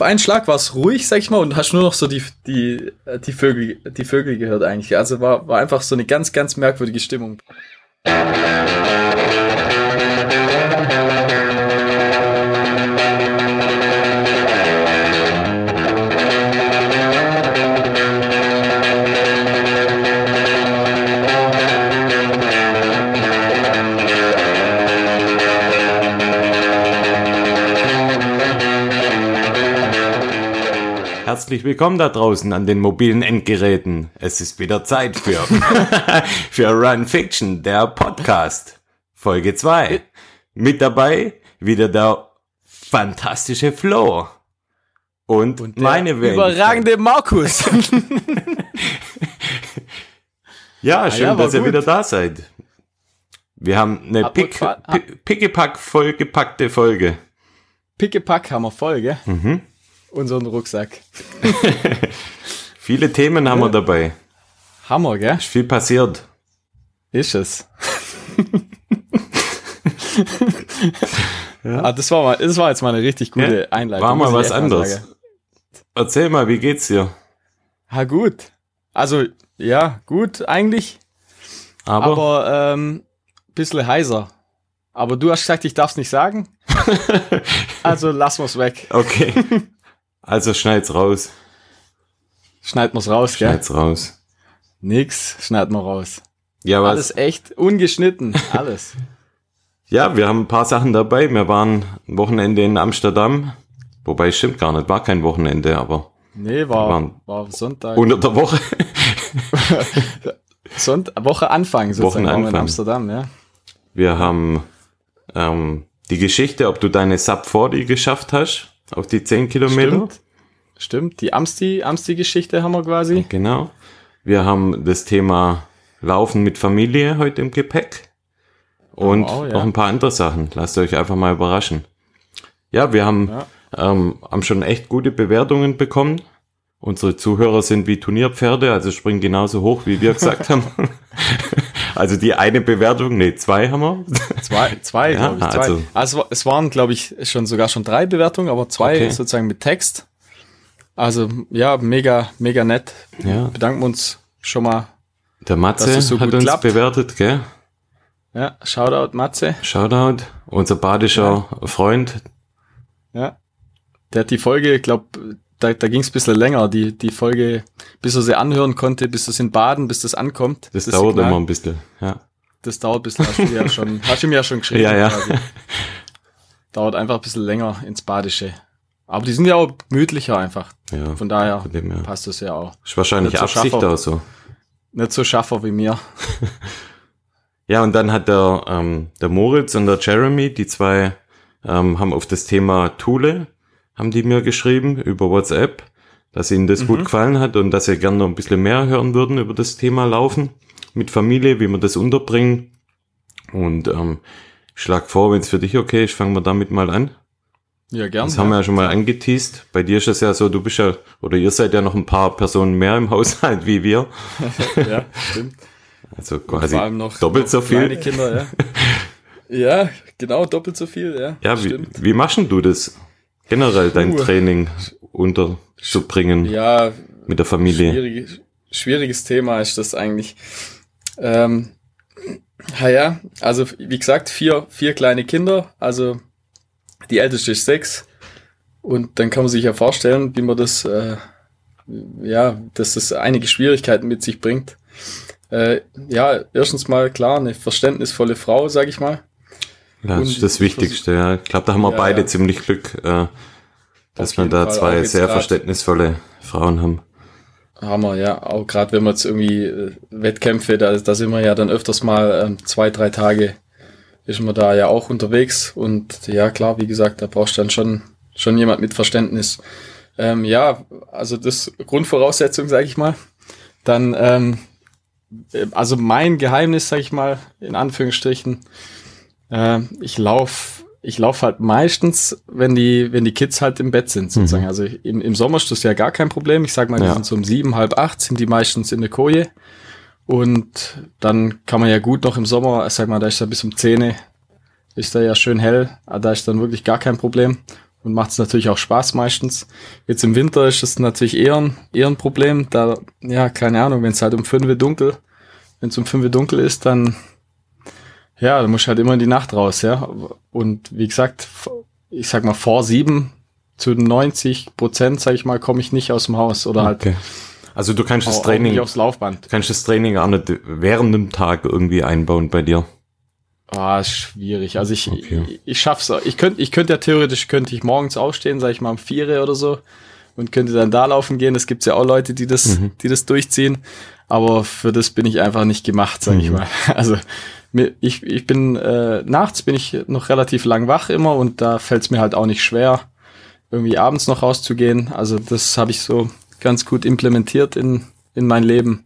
auf einen Schlag war es ruhig, sag ich mal, und hast nur noch so die, die, äh, die Vögel, die Vögel gehört eigentlich. Also war, war einfach so eine ganz, ganz merkwürdige Stimmung. Herzlich willkommen da draußen an den mobilen Endgeräten. Es ist wieder Zeit für, für Run Fiction, der Podcast. Folge 2. Mit dabei wieder der fantastische Flo. Und, Und meine Welt. überragende Markus. Ja, schön, ja, war dass ihr gut. wieder da seid. Wir haben eine pick, pick, pickepack vollgepackte Folge. Pickepack haben wir voll, gell? Mhm. Unseren Rucksack. Viele Themen haben wir dabei. Hammer, gell? Ist viel passiert. Ist es. ah, das, war mal, das war jetzt mal eine richtig gute Ja, Einleitung. War mal was anderes. sagen. Erzähl mal, wie geht's dir? Ha, gut. Also, ja, gut eigentlich, Aber, aber ähm, bisschen heiser. Aber du hast gesagt, ich darf es nicht sagen. also lassen wir's weg. okay. Also schneid's raus. Schneiden wir's raus, gell? Schneid's raus. Nix, schneiden wir raus. Ja, was? Alles echt ungeschnitten, alles. Ja, wir haben ein paar Sachen dabei. Wir waren ein Wochenende in Amsterdam. Wobei, stimmt gar nicht, war kein Wochenende, aber Nee, war, war Sonntag. unter der Woche. Sonntag, Woche Anfang sozusagen wir in Wochenanfang. Amsterdam, ja. Wir haben ähm, die Geschichte, ob du deine Sub 40 geschafft hast, auf die 10 Kilometer. Stimmt. Stimmt, die Amsti, Amsti-Geschichte haben wir quasi. Genau. Wir haben das Thema Laufen mit Familie heute im Gepäck. Und Oh, ja. noch ein paar andere Sachen. Lasst euch einfach mal überraschen. Ja, wir haben, Ja. ähm, haben schon echt gute Bewertungen bekommen. Unsere Zuhörer sind wie Turnierpferde, also springen genauso hoch, wie wir gesagt haben. also die eine Bewertung, nee, zwei haben wir. Zwei, zwei Ja, glaube ich. Zwei. also- Also, es waren, glaube ich, schon sogar schon drei Bewertungen, aber zwei Okay. sozusagen mit Text. Also, ja, mega, mega nett. Ja. Bedanken wir uns schon mal. Der Matze so hat uns klappt. bewertet, gell? Ja, Shoutout Matze. Shoutout. Unser badischer Freund. Ja. Der hat die Folge, ich glaube, da, da ging es ein bisschen länger, die, die Folge, bis er sie anhören konnte, bis das in Baden, bis das ankommt. Das, dauert Signal. immer ein bisschen. Ja. Das dauert ein bisschen, hast du ja schon, hast du mir ja schon geschrieben. Ja, ja. quasi. Dauert einfach ein bisschen länger ins Badische. Aber die sind ja auch gemütlicher einfach. ja. Von daher Von dem her. passt das ja auch. Ist wahrscheinlich Nicht so Absicht Schaffer. auch so. Nicht so Schaffer wie mir. Ja, und dann hat der, ähm, der Moritz und der Jeremy, die zwei, ähm, haben auf das Thema Thule, haben die mir geschrieben über WhatsApp, dass ihnen das gut gefallen hat und dass sie gerne noch ein bisschen mehr hören würden über das Thema Laufen mit Familie, wie wir das unterbringen. Und ähm, ich schlag vor, wenn es für dich okay ist, fangen wir damit mal an. Ja, gern. Das haben wir ja schon mal angeteased. Bei dir ist es ja so, du bist ja, oder ihr seid ja noch ein paar Personen mehr im Haushalt wie wir. ja, stimmt. Also quasi noch doppelt noch so viel. Kinder, ja. ja, genau, doppelt so viel, ja. Ja, wie, stimmt. wie machst denn du das? Generell dein Puh. Training unterzubringen Ja, mit der Familie. schwierig, schwieriges Thema ist das eigentlich. Ähm, ja, ja, also wie gesagt, vier, vier kleine Kinder, also die älteste ist sechs. Und dann kann man sich ja vorstellen, wie man das, äh, ja, dass das einige Schwierigkeiten mit sich bringt. Äh, ja, erstens mal klar, eine verständnisvolle Frau, sag ich mal. Ja, das ist das Wichtigste. Ja. Ich glaube, da haben wir Ja, beide ja. ziemlich Glück, äh, dass wir da Fall, zwei sehr verständnisvolle Frauen haben. Hammer, ja. Auch gerade wenn wir jetzt irgendwie äh, Wettkämpfe, da, da sind wir ja dann öfters mal ähm, zwei, drei Tage ist man da ja auch unterwegs. Und ja, klar, wie gesagt, da brauchst du dann schon, schon jemand mit Verständnis. Ähm, ja, also das Grundvoraussetzung, sage ich mal. Dann, ähm, äh, also mein Geheimnis, sage ich mal, in Anführungsstrichen, äh, ich lauf ich laufe halt meistens, wenn die, wenn die Kids halt im Bett sind, sozusagen. Also im, im Sommer ist das ja gar kein Problem. Ich sag mal, die Ja. sind so um sieben, halb acht, sind die meistens in der Koje. Und dann kann man ja gut noch im Sommer, ich sag mal, da ist ja bis um 10 ist da ja schön hell, aber da ist dann wirklich gar kein Problem. und macht es natürlich auch Spaß meistens. Jetzt im Winter ist es natürlich eher ein, eher ein Problem, da, ja, keine Ahnung, wenn es halt um fünf dunkel, wenn es um fünf dunkel ist, dann, ja, dann muss ich halt immer in die Nacht raus, ja. Und wie gesagt, ich sag mal, vor sieben zu 90 Prozent, sag ich mal, komme ich nicht aus dem Haus oder halt. Okay. Also du kannst das Training, aufs Laufband. kannst das Training auch nicht während dem Tag irgendwie einbauen bei dir. Ah, schwierig. Also ich, okay. ich, ich schaff's. Ich könnte, ich könnte ja theoretisch, könnte ich morgens aufstehen, sag ich mal um vier oder so und könnte dann da laufen gehen. Das gibt's ja auch Leute, die das, mhm. die das durchziehen. Aber für das bin ich einfach nicht gemacht, sag mhm. ich mal. Also ich, ich bin äh, nachts bin ich noch relativ lang wach immer und da fällt's mir halt auch nicht schwer, irgendwie abends noch rauszugehen. Also das habe ich so ganz gut implementiert in, in mein Leben.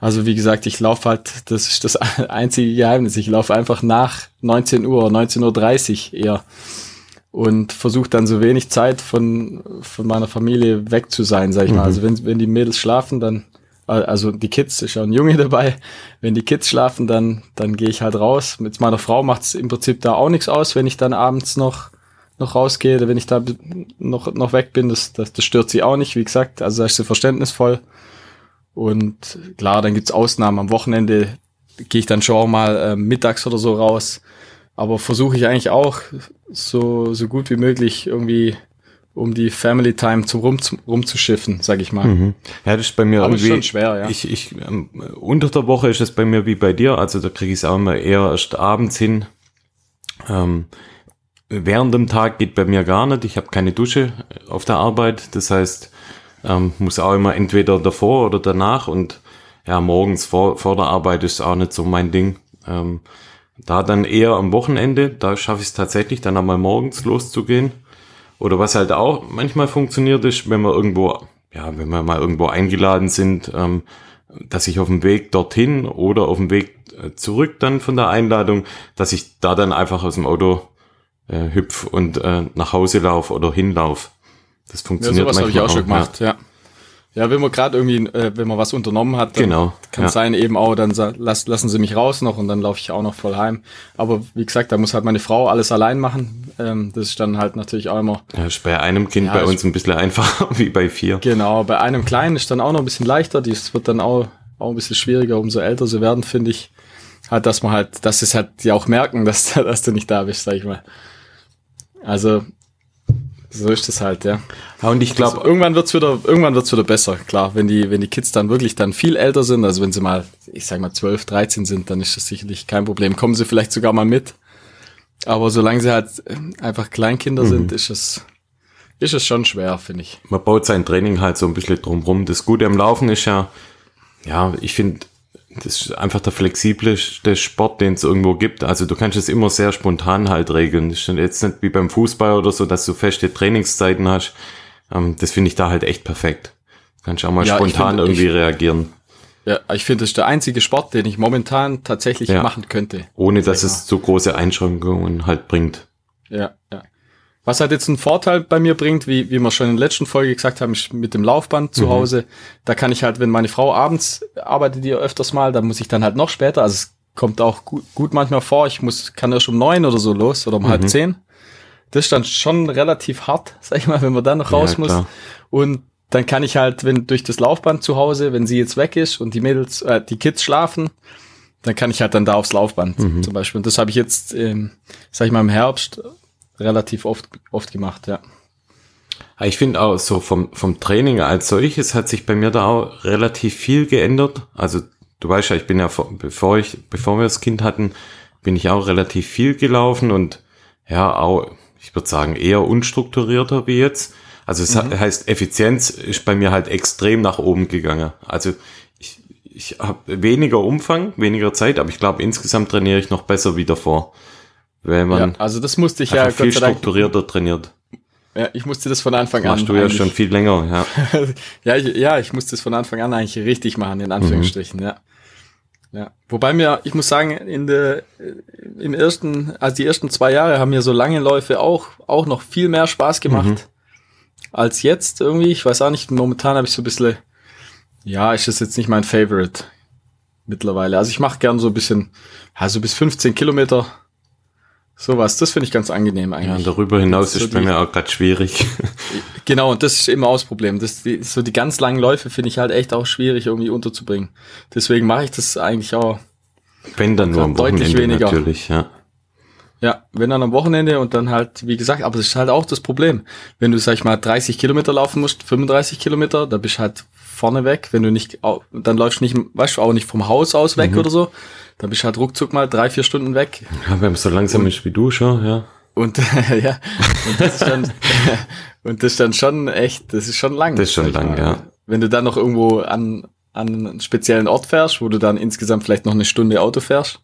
Also wie gesagt, ich laufe halt, das ist das einzige Geheimnis. Ich laufe einfach nach 19 Uhr, 19.30 Uhr eher und versuche dann so wenig Zeit von, von meiner Familie weg zu sein, sag ich mhm. mal. Also wenn, wenn die Mädels schlafen, dann, also die Kids, ist ja ein Junge dabei, wenn die Kids schlafen, dann, dann gehe ich halt raus. Mit meiner Frau macht es im Prinzip da auch nichts aus, wenn ich dann abends noch, noch rausgehe, oder wenn ich da noch, noch weg bin, das, das, das stört sie auch nicht, wie gesagt, also da ist sie verständnisvoll. Und klar, dann gibt's Ausnahmen. Am Wochenende gehe ich dann schon auch mal äh, mittags oder so raus. Aber versuche ich eigentlich auch so, so gut wie möglich irgendwie um die Family Time zum rum, zum, rumzuschiffen, sag ich mal. Mhm. Ja, das ist bei mir Aber irgendwie schon schwer, ja. Ich, ich, ähm, unter der Woche ist es bei mir wie bei dir, also da kriege ich es auch immer eher erst abends hin. Ähm, während dem Tag geht bei mir gar nicht. Ich habe keine Dusche auf der Arbeit. Das heißt, ähm, muss auch immer entweder davor oder danach und ja, morgens vor, vor der Arbeit ist auch nicht so mein Ding. Ähm, da dann eher am Wochenende, da schaffe ich es tatsächlich, dann einmal morgens loszugehen. Oder was halt auch manchmal funktioniert ist, wenn wir irgendwo, ja, wenn wir mal irgendwo eingeladen sind, ähm, dass ich auf dem Weg dorthin oder auf dem Weg äh, zurück dann von der Einladung, dass ich da dann einfach aus dem Auto äh, hüpf und äh, nach Hause lauf oder hinlauf. Das funktioniert ja, sowas habe ich auch schon gemacht, ja. Ja. Ja, wenn man gerade irgendwie, äh, wenn man was unternommen hat, dann genau, kann ja. sein eben auch, dann lass, lassen sie mich raus noch und dann laufe ich auch noch voll heim. Aber wie gesagt, da muss halt meine Frau alles allein machen. Ähm, das ist dann halt natürlich auch immer. Ja, ist bei einem Kind ja, bei uns ein bisschen einfacher wie bei vier. Genau, bei einem Kleinen ist dann auch noch ein bisschen leichter. Das wird dann auch, auch ein bisschen schwieriger, umso älter sie werden, finde ich. Halt, dass man halt, dass es halt die auch merken, dass, dass du nicht da bist, sag ich mal. Also so ist es halt, ja. ja und ich glaube, also, irgendwann wird's wieder, irgendwann wird's wieder besser. Klar, wenn die, wenn die Kids dann wirklich dann viel älter sind, also wenn sie mal, ich sag mal 12, 13 sind, dann ist das sicherlich kein Problem. Kommen sie vielleicht sogar mal mit. Aber solange sie halt einfach Kleinkinder mhm. sind, ist es, ist es schon schwer, finde ich. Man baut sein Training halt so ein bisschen drumrum. Das Gute am Laufen ist ja, ja, ich finde, das ist einfach der flexibleste Sport, den es irgendwo gibt. Also du kannst es immer sehr spontan halt regeln. Das ist jetzt nicht wie beim Fußball oder so, dass du feste Trainingszeiten hast. Ähm, das finde ich da halt echt perfekt. Du kannst auch mal ja, spontan find, irgendwie ich, reagieren. Ja, ich finde, das ist der einzige Sport, den ich momentan tatsächlich ja. machen könnte. Ohne dass es zu große Einschränkungen halt bringt. Ja, ja. Was halt jetzt einen Vorteil bei mir bringt, wie, wie wir schon in der letzten Folge gesagt haben, ist mit dem Laufband zu mhm. Hause. Da kann ich halt, wenn meine Frau abends arbeitet, die öfters mal, da muss ich dann halt noch später, also es kommt auch gut, gut manchmal vor, ich muss, kann erst um neun oder so los oder um mhm. halb zehn. Das ist dann schon relativ hart, sag ich mal, wenn man dann noch raus ja, muss. Und dann kann ich halt, wenn durch das Laufband zu Hause, wenn sie jetzt weg ist und die Mädels, äh, die Kids schlafen, dann kann ich halt dann da aufs Laufband mhm. zum Beispiel. Und das habe ich jetzt, ähm, sag ich mal, im Herbst relativ oft, oft gemacht, ja. Ich finde auch so vom, vom Training als solches hat sich bei mir da auch relativ viel geändert. Also du weißt ja, ich bin ja, bevor ich, bevor wir das Kind hatten, bin ich auch relativ viel gelaufen und ja, auch, ich würde sagen, eher unstrukturierter wie jetzt. Also es mhm. heißt, Effizienz ist bei mir halt extrem nach oben gegangen. Also ich, ich habe weniger Umfang, weniger Zeit, aber ich glaube, insgesamt trainiere ich noch besser wie davor. Weil man ja, also das musste ich ja viel strukturierter trainiert. Ja, ich musste das von Anfang das an. Machst du ja schon viel länger, ja. ja, ich, ja, ich musste das von Anfang an eigentlich richtig machen, in Anführungsstrichen, mhm. ja. Ja. Wobei mir, ich muss sagen, in der, im ersten, also die ersten zwei Jahre haben mir so lange Läufe auch, auch noch viel mehr Spaß gemacht mhm. als jetzt irgendwie. Ich weiß auch nicht, momentan habe ich so ein bisschen, ja, ist das jetzt nicht mein Favorite mittlerweile. Also ich mache gern so ein bisschen, also bis 15 Kilometer Sowas, das finde ich ganz angenehm eigentlich. Ja, und darüber hinaus so ist bei mir auch gerade schwierig. Genau, und das ist immer auch das Problem. Das, die, so die ganz langen Läufe finde ich halt echt auch schwierig irgendwie unterzubringen. Deswegen mache ich das eigentlich auch. Wenn dann nur am Wochenende deutlich weniger. natürlich, ja. Ja, wenn dann am Wochenende und dann halt, wie gesagt, aber das ist halt auch das Problem. Wenn du, sag ich mal, 30 Kilometer laufen musst, 35 Kilometer, da bist halt vorne weg. Wenn du nicht, dann läufst du nicht, weißt du, auch nicht vom Haus aus weg mhm. oder so, da bist du halt ruckzuck mal drei, vier Stunden weg. Ja, wenn man so langsam ist wie du schon, ja. Und ja, und das ist dann, und das ist dann schon echt, das ist schon lang. Das ist schon lang, ja. Wenn du dann noch irgendwo an, an einen speziellen Ort fährst, wo du dann insgesamt vielleicht noch eine Stunde Auto fährst,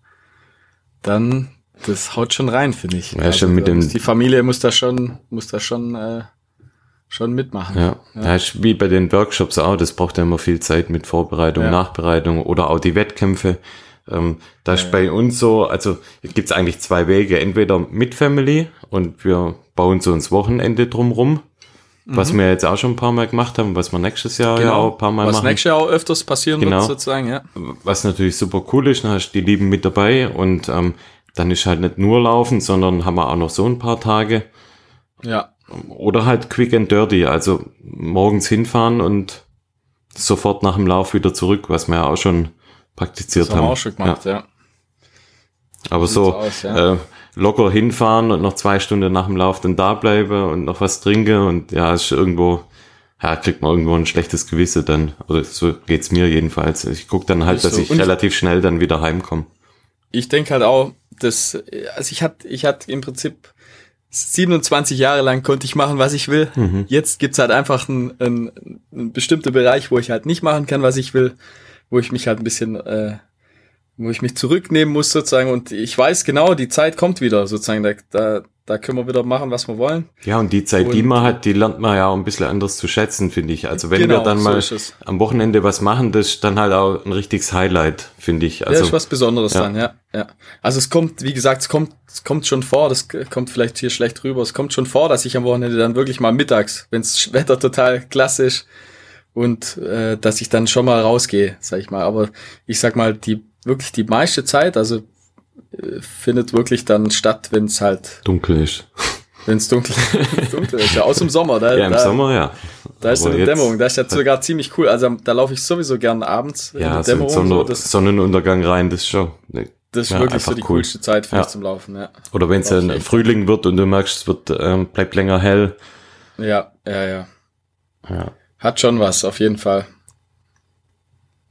dann, das haut schon rein, finde ich. Ja, also, schon mit dem die Familie muss da schon, muss da schon, äh, schon mitmachen. Ja. ja. ja, wie bei den Workshops auch, das braucht ja immer viel Zeit mit Vorbereitung, ja. Nachbereitung oder auch die Wettkämpfe. Ähm, da ist bei uns so, also gibt es eigentlich zwei Wege. Entweder mit Family und wir bauen so ins Wochenende drumrum, mhm. was wir jetzt auch schon ein paar Mal gemacht haben, was wir nächstes Jahr genau. ja auch ein paar Mal was machen. Was nächstes Jahr auch öfters passieren genau. wird sozusagen, ja. Was natürlich super cool ist, dann hast du die Lieben mit dabei und ähm, dann ist halt nicht nur Laufen, sondern haben wir auch noch so ein paar Tage. Ja. Oder halt quick and dirty, also morgens hinfahren und sofort nach dem Lauf wieder zurück, was wir ja auch schon praktiziert das haben. haben. auch schon gemacht, ja. ja. Aber so aus, ja. äh, locker hinfahren und noch zwei Stunden nach dem Lauf dann da bleiben und noch was trinken und ja, ist irgendwo, ja, kriegt man irgendwo ein schlechtes Gewissen dann. Oder so geht's mir jedenfalls. Ich guck dann halt, dass so. ich relativ schnell dann wieder heimkomme. Ich denke halt auch, dass, also ich hatte, ich hatte im Prinzip 27 Jahre lang konnte ich machen, was ich will. Mhm. Jetzt gibt's halt einfach einen, einen, einen bestimmten Bereich, wo ich halt nicht machen kann, was ich will wo ich mich halt ein bisschen, äh, wo ich mich zurücknehmen muss sozusagen und ich weiß genau, die Zeit kommt wieder sozusagen, da, da, da können wir wieder machen, was wir wollen. Ja, und die Zeit, und, die man hat, die lernt man ja auch ein bisschen anders zu schätzen, finde ich. Also wenn genau, wir dann mal so am Wochenende was machen, das ist dann halt auch ein richtiges Highlight, finde ich. Also, ja, ist was Besonderes ja. dann, ja, ja. Also es kommt, wie gesagt, es kommt, es kommt schon vor, das kommt vielleicht hier schlecht rüber, es kommt schon vor, dass ich am Wochenende dann wirklich mal mittags, wenns Wetter total klassisch und äh, dass ich dann schon mal rausgehe, sag ich mal. Aber ich sag mal, die wirklich die meiste Zeit, also findet wirklich dann statt, wenn es halt dunkel ist. Wenn es dunkel, dunkel ist, ja, aus dem Sommer. Da, ja, im da, Sommer, ja. Da ist so eine Dämmerung, da ist ja sogar ziemlich cool. Also da laufe ich sowieso gern abends ja, in der Dämmerung. Sonne, so, das, Sonnenuntergang rein, das ist schon. Ne, das ist ja, wirklich so die cool. coolste Zeit für ja. zum Laufen, ja. Oder wenn es ein Frühling wird und du merkst, es wird, ähm, bleibt länger hell. Ja, ja, ja. Ja. Hat schon was, auf jeden Fall.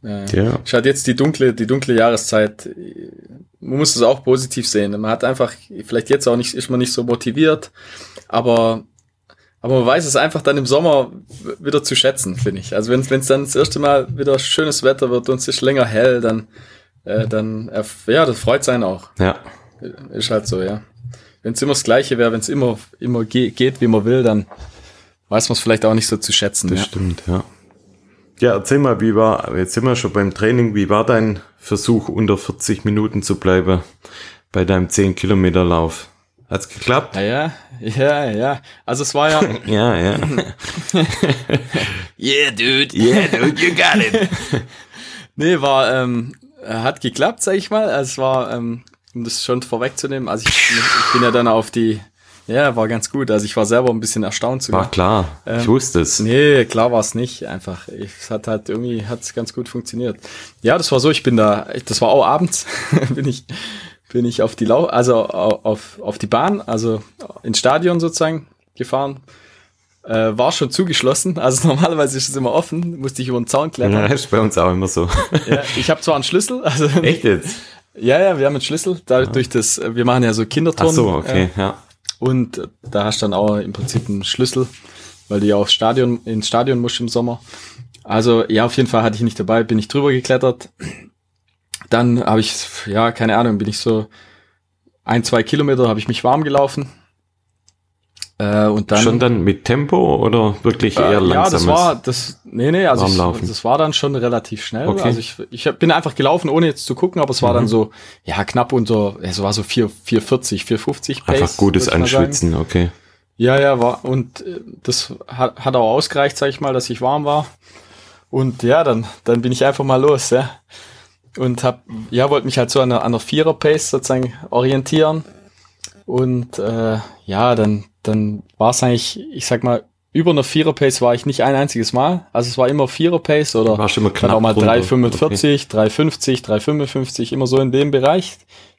Äh, ja. Hatte jetzt die dunkle, die dunkle Jahreszeit. Man muss es auch positiv sehen. Man hat einfach, vielleicht jetzt auch nicht, ist man nicht so motiviert, aber, aber man weiß es einfach dann im Sommer wieder zu schätzen, finde ich. Also wenn es dann das erste Mal wieder schönes Wetter wird und es ist länger hell, dann, äh, dann, ja, das freut sein auch. Ja. Ist halt so, ja. Wenn es immer das Gleiche wäre, wenn es immer, immer ge geht, wie man will, dann, weiß man es vielleicht auch nicht so zu schätzen. Das ja. stimmt, ja. Ja, erzähl mal, wie war, jetzt sind wir schon beim Training, wie war dein Versuch, unter 40 Minuten zu bleiben bei deinem 10 Kilometer Lauf? Hat's geklappt? Ja, ja, ja, ja. Also es war ja. ja, ja. yeah, dude. Yeah, dude, you got it. nee, war, ähm, hat geklappt, sag ich mal. Also es war, ähm, um das schon vorwegzunehmen, also ich, ich bin ja dann auf die ja, war ganz gut. Also ich war selber ein bisschen erstaunt sogar. War klar, ähm, ich wusste es. Nee, klar war es nicht. Einfach, es hat halt irgendwie hat's ganz gut funktioniert. Ja, das war so. Ich bin da, das war auch abends, bin ich, bin ich auf die Lau, also auf auf die Bahn, also ins Stadion sozusagen gefahren. Äh, war schon zugeschlossen, also normalerweise ist es immer offen, musste ich über den Zaun klettern. Ja, ist bei uns auch immer so. ja, ich habe zwar einen Schlüssel, also echt jetzt? Ja, ja, wir haben einen Schlüssel, da, ja. durch das, wir machen ja so Kinderturnen. Ach so, okay, äh, ja und da hast du dann auch im Prinzip einen Schlüssel, weil du ja aufs Stadion, ins Stadion musst im Sommer. Also ja, auf jeden Fall hatte ich nicht dabei, bin ich drüber geklettert. Dann habe ich, ja, keine Ahnung, bin ich so ein, zwei Kilometer habe ich mich warm gelaufen. Äh, und dann, schon dann mit Tempo oder wirklich eher äh, langsam? Ja, das war, das, nee, nee, also ich, das war dann schon relativ schnell. Okay. Also ich, ich bin einfach gelaufen, ohne jetzt zu gucken, aber es war mhm. dann so, ja, knapp unter, es war so 4, 440, 450 Pace. Einfach gutes Anschwitzen, okay. Ja, ja, war, und äh, das hat, hat auch ausgereicht, sag ich mal, dass ich warm war. Und ja, dann, dann bin ich einfach mal los, ja. Und hab, ja, wollte mich halt so an einer, an einer Vierer-Pace sozusagen orientieren Und äh, ja, dann, dann war es eigentlich, ich sag mal, über einer Vierer-Pace war ich nicht ein einziges Mal. Also es war immer Vierer-Pace oder War schon immer dann knapp auch mal drunter. 3,45, 3,50, 3,55, immer so in dem Bereich.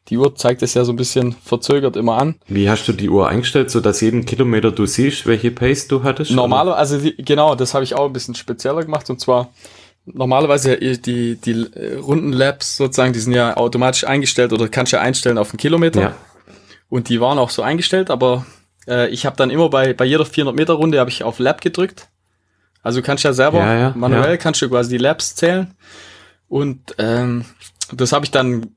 Die Uhr zeigt es ja so ein bisschen verzögert immer an. Wie hast du die Uhr eingestellt, so dass jeden Kilometer du siehst, welche Pace du hattest? Normaler, also die, genau, das habe ich auch ein bisschen spezieller gemacht und zwar normalerweise die, die äh, Rundenlabs sozusagen, die sind ja automatisch eingestellt oder kannst ja einstellen auf einen Kilometer. Ja. Und die waren auch so eingestellt, aber äh, ich habe dann immer bei, bei jeder 400 Meter Runde habe ich auf Lab gedrückt. Also du kannst ja selber Ja, ja, manuell ja. kannst du quasi die Labs zählen. Und ähm, das habe ich dann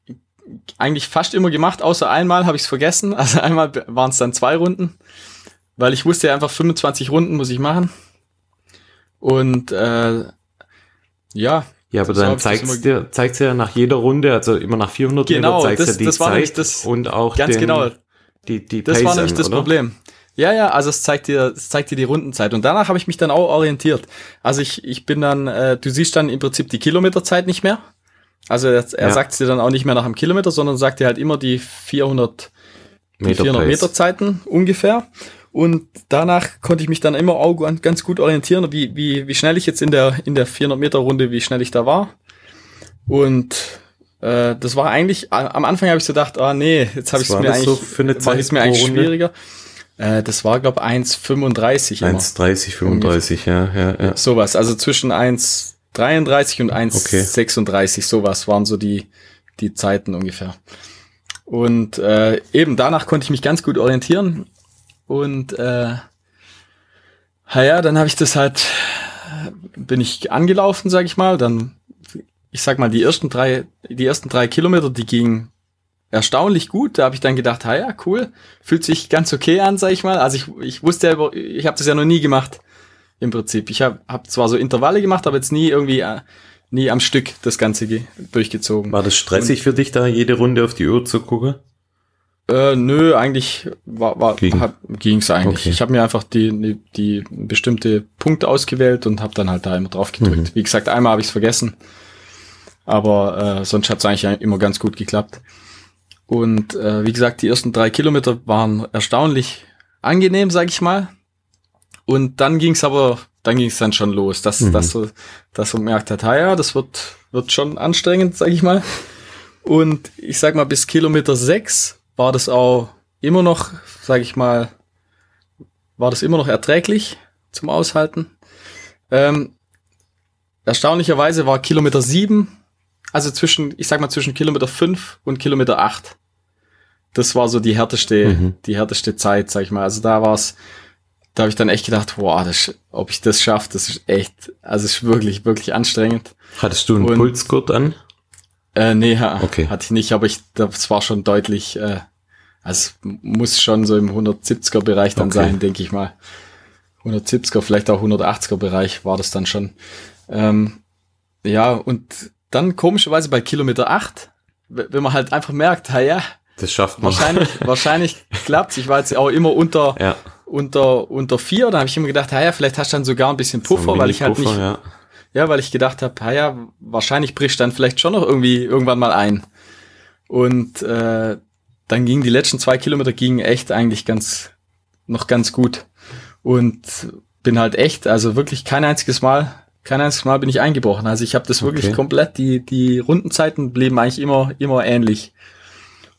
eigentlich fast immer gemacht, außer einmal habe ich es vergessen. Also einmal waren es dann zwei Runden, weil ich wusste ja einfach 25 Runden muss ich machen. Und äh, ja, Ja, aber So dann immer- dir, zeigt's ja nach jeder Runde, also immer nach 400 Genau, Meter zeigt's das- ja die das Zeit und auch ganz den, genau. Die, die Das Pace war nämlich an, das oder? Problem. Ja, ja, also es zeigt dir, es zeigt dir die Rundenzeit und danach habe ich mich dann auch orientiert. Also ich, ich bin dann, äh, du siehst dann im Prinzip die Kilometerzeit nicht mehr. Also er, er Ja. sagt dir dann auch nicht mehr nach einem Kilometer, sondern sagt dir halt immer die 400, die Meter 400 Pace. Meter Zeiten ungefähr. Und danach konnte ich mich dann immer auch gan- ganz gut orientieren, wie, wie, wie schnell ich jetzt in der, in der 400 Meter Runde, wie schnell ich da war. Und äh, das war eigentlich, am Anfang habe ich so gedacht, ah nee, jetzt habe ich es mir eigentlich, so war es mir eigentlich Runde? schwieriger. Äh, das war, glaube 1,35 immer. 1,30, 35, ja, ja, ja. Sowas, also zwischen 1,33 und 1,36, sowas waren so die, die Zeiten ungefähr. Und äh, eben danach konnte ich mich ganz gut orientieren. Und äh, ja, dann habe ich das halt, bin ich angelaufen, sag ich mal. Dann, ich sag mal, die ersten drei, die ersten drei Kilometer, die gingen erstaunlich gut. Da habe ich dann gedacht, ha ja, cool, fühlt sich ganz okay an, sag ich mal. Also ich, ich wusste ja, ich habe das ja noch nie gemacht im Prinzip. Ich habe hab zwar so Intervalle gemacht, aber jetzt nie irgendwie äh, nie am Stück das Ganze ge durchgezogen. War das stressig für dich da, jede Runde auf die Uhr zu gucken? Äh, nö, eigentlich war, war, Ging. ging's eigentlich. Okay. Ich habe mir einfach die, die, die bestimmte Punkte ausgewählt und habe dann halt da immer drauf gedrückt. Mhm. Wie gesagt, einmal habe ich es vergessen, aber äh, sonst hat's eigentlich immer ganz gut geklappt. Und äh, wie gesagt, die ersten drei Kilometer waren erstaunlich angenehm, sag ich mal. Und dann ging's aber, dann ging's dann schon los, dass, Mhm. dass, dass man gemerkt hat, ha ja, das wird, wird schon anstrengend, sag ich mal. Und ich sag mal, bis Kilometer sechs war das auch immer noch, sag ich mal, war das immer noch erträglich zum Aushalten. Ähm, erstaunlicherweise war Kilometer sieben, also zwischen, ich sag mal, zwischen Kilometer fünf und Kilometer acht. Das war so die härteste, Mhm. die härteste Zeit, sag ich mal. Also da war's, da habe ich dann echt gedacht, boah, das, ob ich das schaffe, das ist echt, also es ist wirklich, wirklich anstrengend. Hattest du einen Und- Pulsgurt an? Äh, nee, ha, Okay. hatte ich nicht, aber ich, das war schon deutlich, äh, also muss schon so im 170er Bereich dann Okay. sein, denke ich mal. 170er, vielleicht auch 180er Bereich war das dann schon. Ähm, ja, und dann komischerweise bei Kilometer 8, w- wenn man halt einfach merkt, ha ja, Das schafft man. wahrscheinlich, wahrscheinlich klappt's. Ich war jetzt auch immer unter, Ja. unter, unter vier, da habe ich immer gedacht, ha ja, vielleicht hast du dann sogar ein bisschen Puffer, ein weil ich halt nicht, Ja. ja, weil ich gedacht habe, ah ja, wahrscheinlich bricht dann vielleicht schon noch irgendwie irgendwann mal ein. Und äh, dann gingen die letzten zwei Kilometer gingen echt eigentlich ganz noch ganz gut. Und bin halt echt, also wirklich kein einziges Mal, kein einziges Mal bin ich eingebrochen. Also ich habe das wirklich Okay. komplett, die, die Rundenzeiten blieben eigentlich immer, immer ähnlich.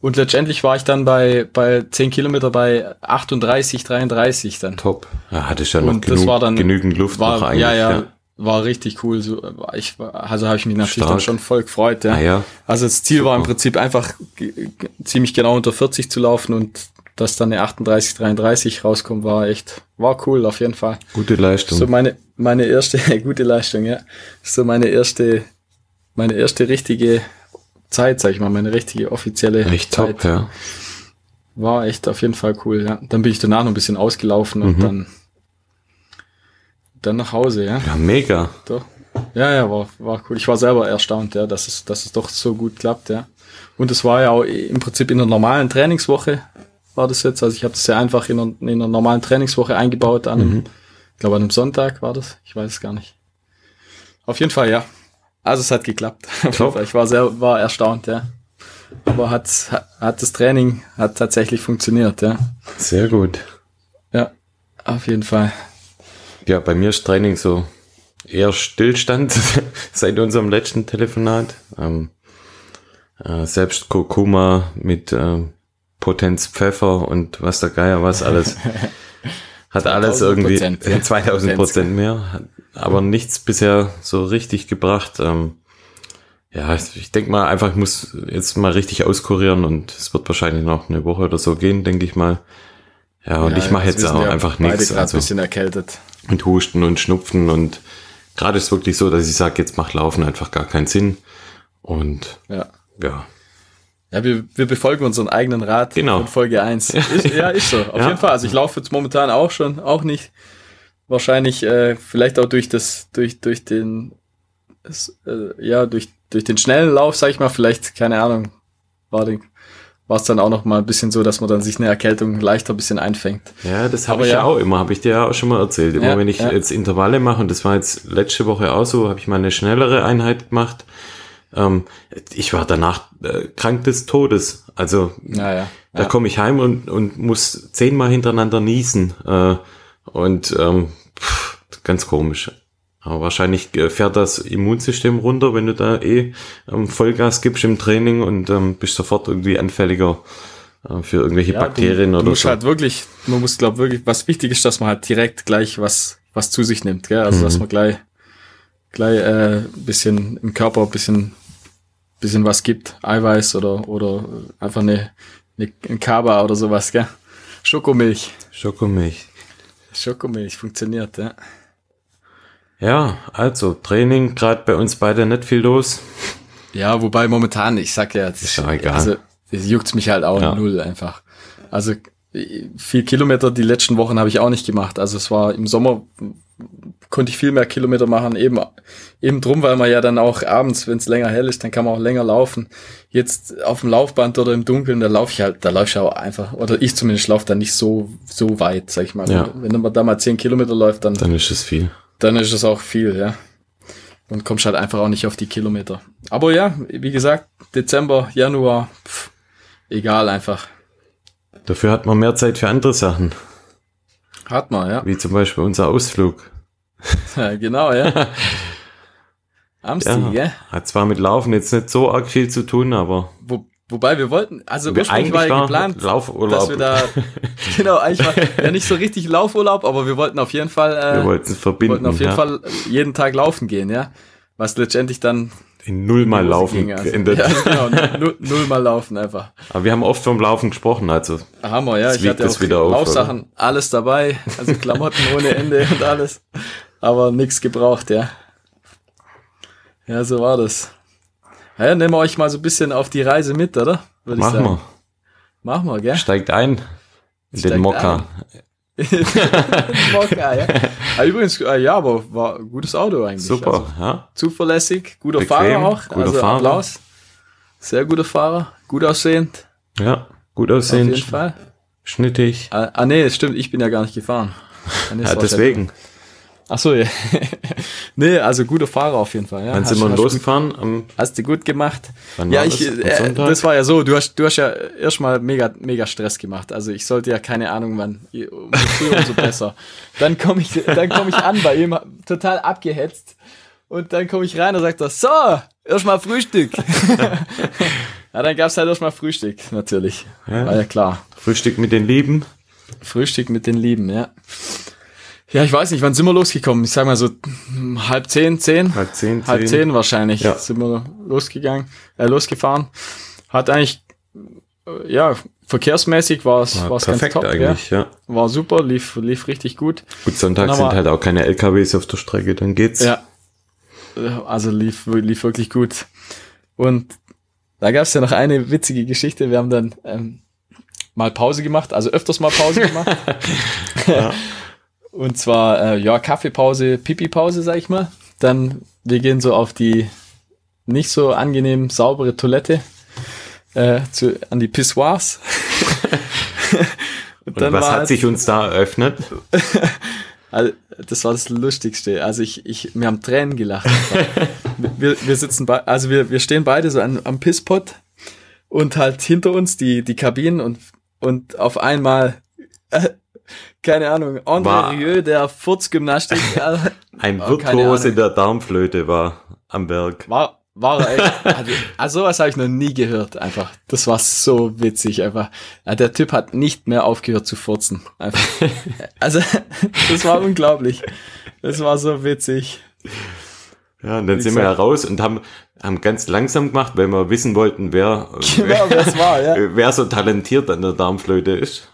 Und letztendlich war ich dann bei, bei 10 Kilometer bei 38, 33 dann. Top. Ja, hattest ja noch genug, war dann- genügend Luft war, noch eigentlich. ja, ja, war richtig cool. So, ich, also habe ich mich natürlich Stark. dann schon voll gefreut. Ja. Ah, ja. Also das Ziel war im Super. Prinzip einfach ziemlich genau unter 40 zu laufen und dass dann eine 38, 33 rauskommt, war echt, war cool auf jeden Fall. Gute Leistung. So meine, meine erste, gute Leistung, ja. So meine erste, meine erste richtige Zeit, sag ich mal, meine richtige offizielle Echt Zeit. top, ja. War echt auf jeden Fall cool, ja. Dann bin ich danach noch ein bisschen ausgelaufen und Mhm. dann, dann nach Hause, ja. Ja, mega. Doch. Ja, ja, war, war cool. Ich war selber erstaunt, ja, dass es, dass es doch so gut klappt, ja. Und es war ja auch im Prinzip in der normalen Trainingswoche war das jetzt. Also ich habe das ja einfach in einer, in einer normalen Trainingswoche eingebaut an einem, ich glaube an einem Sonntag war das. Ich weiß es gar nicht. Auf jeden Fall, ja. Also es hat geklappt. Top. Ich war sehr, war erstaunt, ja. aber hat, hat das Training hat tatsächlich funktioniert, ja. Sehr gut. Ja, auf jeden Fall. Ja, bei mir ist Training so eher Stillstand seit unserem letzten Telefonat. Ähm, äh, selbst Kurkuma mit äh, Potenz Pfeffer und was der Geier was alles. Hat alles irgendwie ja. 2000 Prozent mehr, aber nichts bisher so richtig gebracht. Ähm, ja, ich denke mal einfach, ich muss jetzt mal richtig auskurieren und es wird wahrscheinlich noch eine Woche oder so gehen, denke ich mal. Ja, und ja, ich mache jetzt auch einfach nichts. Also, ein bisschen erkältet. Und Husten und Schnupfen und gerade ist wirklich so, dass ich sage, jetzt macht Laufen einfach gar keinen Sinn. Und ja. ja. Ja, wir, wir befolgen unseren eigenen Rat genau. von Folge 1. Ist, ja, ist so. Auf ja. jeden Fall. Also ich laufe jetzt momentan auch schon, auch nicht. Wahrscheinlich, äh, vielleicht auch durch das, durch, durch den, das, äh, ja, durch, durch den schnellen Lauf, sag ich mal, vielleicht, keine Ahnung, war den, war es dann auch noch mal ein bisschen so, dass man dann sich eine Erkältung leichter ein bisschen einfängt. Ja, das habe ich ja auch immer, habe ich dir ja auch schon mal erzählt. Immer ja, wenn ich ja. jetzt Intervalle mache, und das war jetzt letzte Woche auch so, habe ich mal eine schnellere Einheit gemacht ähm, ich war danach äh, krank des Todes. Also ja, ja, da komme ich heim und, und muss zehnmal hintereinander niesen. Äh, und ähm, pff, ganz komisch. Aber wahrscheinlich äh, fährt das Immunsystem runter, wenn du da eh ähm, Vollgas gibst im Training und ähm, bist sofort irgendwie anfälliger äh, für irgendwelche ja, Bakterien du, oder du musst so. halt wirklich, man muss glaube wirklich, was wichtig ist, dass man halt direkt gleich was was zu sich nimmt, gell? Also mhm. dass man gleich gleich äh, bisschen im Körper ein bisschen bisschen was gibt, Eiweiß oder, oder einfach eine, eine, ein Kaba oder sowas, gell? Schokomilch. Schokomilch. Schokomilch funktioniert, ja. Ja, also Training, gerade bei uns beide nicht viel los. Ja, wobei momentan, ich sag ja, ist ja egal. Also, es juckt mich halt auch ja. null einfach. Also viel Kilometer die letzten Wochen habe ich auch nicht gemacht. Also es war im Sommer konnte ich viel mehr Kilometer machen, eben, eben drum, weil man ja dann auch abends, wenn es länger hell ist, dann kann man auch länger laufen. Jetzt auf dem Laufband oder im Dunkeln, da laufe ich halt, da laufe ich auch einfach, oder ich zumindest laufe da nicht so, so weit, sag ich mal. Ja. Wenn man da mal zehn Kilometer läuft, dann. Dann ist es viel. Dann ist es auch viel, ja. Und kommst halt einfach auch nicht auf die Kilometer. Aber ja, wie gesagt, Dezember, Januar, pff, egal einfach. Dafür hat man mehr Zeit für andere Sachen. Hat man, ja. Wie zum Beispiel unser Ausflug. Genau, ja. Amsti, ja, gell? Hat zwar mit Laufen jetzt nicht so arg viel zu tun, aber. Wo, wobei wir wollten, also wir ursprünglich war ja geplant, Laufurlaub. dass wir da, genau, eigentlich war ja nicht so richtig Laufurlaub, aber wir wollten auf jeden Fall, äh, wir wollten verbinden, wollten auf jeden ja. Fall jeden Tag laufen gehen, ja. Was letztendlich dann in nullmal laufen ging, also. geendet. Ja, genau, null, nullmal laufen einfach. Aber wir haben oft vom Laufen gesprochen, also. Hammer, ja. Ich hatte auch Laufsachen, alles dabei, also Klamotten ohne Ende und alles. Aber nichts gebraucht, ja. Ja, so war das. Ja, nehmen wir euch mal so ein bisschen auf die Reise mit, oder? Würde Machen wir. Machen wir, gell? Steigt ein in Steigt den Mokka. Mokka, ja. Ah, übrigens, äh, ja, aber war ein gutes Auto eigentlich. Super, also, ja. Zuverlässig, guter Bequem, Fahrer auch. Guter also Fahrer. Applaus. Sehr guter Fahrer, gut aussehend. Ja, gut aussehend. Auf jeden Fall. Schnittig. Ah, ah nee, stimmt, ich bin ja gar nicht gefahren. ja, deswegen. Ach so, ja. nee, also guter Fahrer auf jeden Fall. Ja. Wann sind wir losgefahren? Am hast du gut gemacht. Wann ja, ich, äh, das war ja so, du hast, du hast ja erstmal mega, mega Stress gemacht. Also ich sollte ja keine Ahnung, wann, umso früher, umso besser. Dann komme ich, dann komme ich an bei ihm, total abgehetzt. Und dann komme ich rein und sagt er, so, erstmal Frühstück. ja, dann gab's halt erstmal Frühstück, natürlich. Ja. War ja klar. Frühstück mit den Lieben. Frühstück mit den Lieben, ja. Ja, ich weiß nicht, wann sind wir losgekommen? Ich sag mal so halb zehn, zehn? Halb zehn, Halb zehn wahrscheinlich ja. sind wir losgegangen, äh, losgefahren. Hat eigentlich, äh, ja, verkehrsmäßig war es war ganz top. eigentlich, ja. ja. War super, lief, lief richtig gut. Gut, Sonntag sind halt auch keine LKWs auf der Strecke, dann geht's. Ja. Also lief, lief wirklich gut. Und da gab's ja noch eine witzige Geschichte. Wir haben dann ähm, mal Pause gemacht, also öfters mal Pause gemacht. ja. Und zwar, äh, ja, Kaffeepause, Pipi-Pause, sag ich mal. Dann, wir gehen so auf die nicht so angenehm saubere Toilette äh, zu, an die Pissoirs. und, und was hat sich uns da eröffnet? also, das war das Lustigste. Also ich, ich, wir haben Tränen gelacht. wir, wir sitzen bei, also wir, wir stehen beide so an, am Pisspot und halt hinter uns die, die Kabinen und, und auf einmal, äh, keine Ahnung, André War- Rieu, der Furzgymnastik, Ein Oh, Virtuos in der Darmflöte war am Berg. war, war er echt, also, also sowas habe ich noch nie gehört, einfach. Das war so witzig, einfach. Ja, der Typ hat nicht mehr aufgehört zu furzen, einfach. Also, das war unglaublich. Das war so witzig. Ja, und dann Wie sind wir gesagt- heraus und haben, haben ganz langsam gemacht, weil wir wissen wollten, wer, Genau, das war, ja. wer, wer so talentiert an der Darmflöte ist.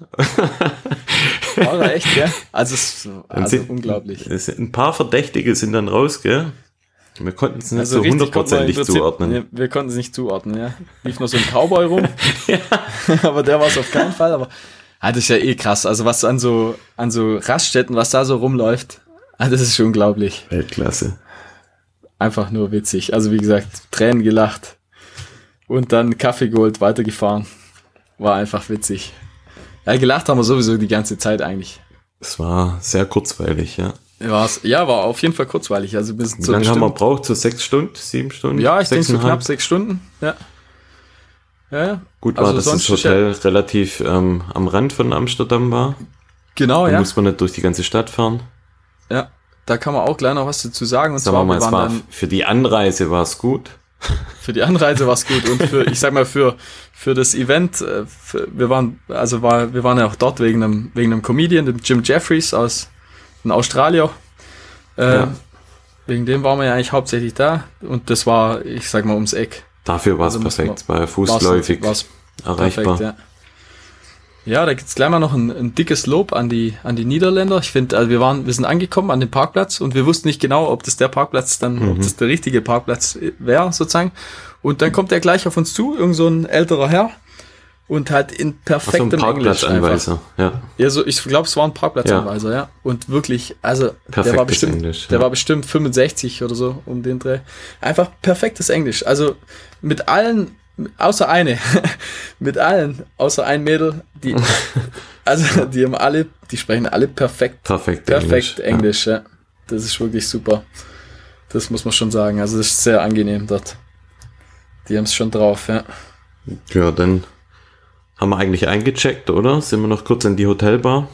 War echt, ja. Also, es, also sind- unglaublich. Es sind ein paar Verdächtige sind dann raus, gell? Wir konnten es nicht Also so hundertprozentig zuordnen. Wir, wir konnten es nicht zuordnen, ja. Lief nur so ein Cowboy rum. aber der war es auf keinen Fall. Aber ah, das ist ja eh krass. Also was an so, an so Raststätten, was da so rumläuft, ah, das ist schon unglaublich. Weltklasse. Einfach nur witzig. Also wie gesagt, Tränen gelacht. Und dann Kaffee geholt, weitergefahren. War einfach witzig. Ja, gelacht haben wir sowieso die ganze Zeit eigentlich. Es war sehr kurzweilig, ja. War's, ja, war auf jeden Fall kurzweilig. Also bis Wie zu lange haben wir bestimmt- gebraucht? So sechs Stunden, sieben Stunden? Ja, ich denke so knapp sechs Stunden. Ja. Ja. Gut war, Also dass das ist ja- Hotel relativ ähm, am Rand von Amsterdam war. Genau, Da ja. muss man nicht durch die ganze Stadt fahren. Ja, da kann man auch gleich noch was dazu sagen. Und Sagen wir zwar, mal, wir es waren war, dann, für die Anreise war es gut. Für die Anreise war es gut und für, ich sag mal, für, für das Event, äh, für, wir waren, also war, wir waren ja auch dort wegen einem, wegen einem Comedian, dem Jim Jeffries aus, ein Australier. Äh, Ja. Wegen dem waren wir ja eigentlich hauptsächlich da und das war, ich sag mal, ums Eck. Dafür war es Also perfekt. war fußläufig War's erreichbar. Perfekt, ja. Ja, da gibt's gleich mal noch ein, ein dickes Lob an die, an die Niederländer. Ich finde, also wir waren, wir sind angekommen an dem Parkplatz und wir wussten nicht genau, ob das der Parkplatz dann, Mhm. ob das der richtige Parkplatz wäre, sozusagen. Und dann kommt er gleich auf uns zu, irgend so ein älterer Herr. Und halt in Ach so, ein perfektem. Parkplatzanweiser. Ja. Ja, so, ich glaube, es war ein Parkplatzanweiser, ja. Und wirklich, also, der war Perfektes bestimmt, Englisch, der ja. war bestimmt 65 oder so um den Dreh. Einfach perfektes Englisch. Also, mit allen, außer eine, mit allen, außer ein Mädel, die, also, die haben alle, die sprechen alle perfekt, Perfekt, perfekt Englisch. Englisch, ja. Das ist wirklich super. Das muss man schon sagen. Also, das ist sehr angenehm dort. Die haben es schon drauf, ja. Ja. ja, dann haben wir eigentlich eingecheckt, oder? Sind wir noch kurz in die Hotelbar?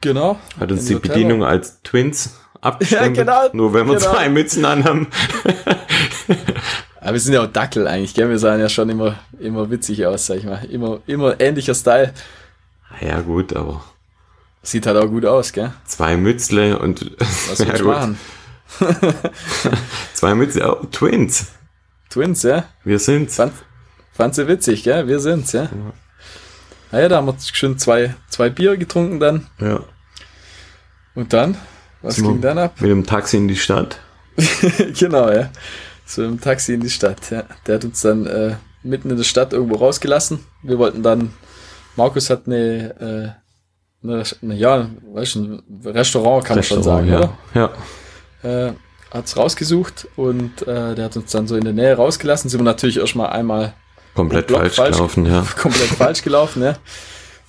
Genau. Hat uns die Hotel- Bedienung als Twins abgestimmt. genau, Nur wenn wir genau. zwei Mützen anhaben. Aber wir sind ja auch Dackel eigentlich, gell? Wir sahen ja schon immer, immer witzig aus, sag ich mal. Immer, immer ähnlicher Style. Ja gut, aber Sieht halt auch gut aus, gell? zwei Mützle und Was ja, gut. machen? zwei Mützle, oh, Twins. Twins, ja? Wir sind's. Fand, fand sie witzig, gell? Wir sind's, ja? Naja, da haben wir schon zwei, zwei Bier getrunken dann. Ja. Und dann? Was wir ging dann ab? Mit dem Taxi in die Stadt. genau, ja. So im Taxi in die Stadt, ja. Der hat uns dann äh, mitten in der Stadt irgendwo rausgelassen. Wir wollten dann, Markus hat eine, äh, eine, eine ja, weißt du, ein Restaurant kann man schon sagen, ja. oder? Ja. äh, hat's rausgesucht und äh, der hat uns dann so in der Nähe rausgelassen. Sind wir natürlich erstmal einmal Komplett falsch, falsch. gelaufen, ja. komplett falsch gelaufen, ja.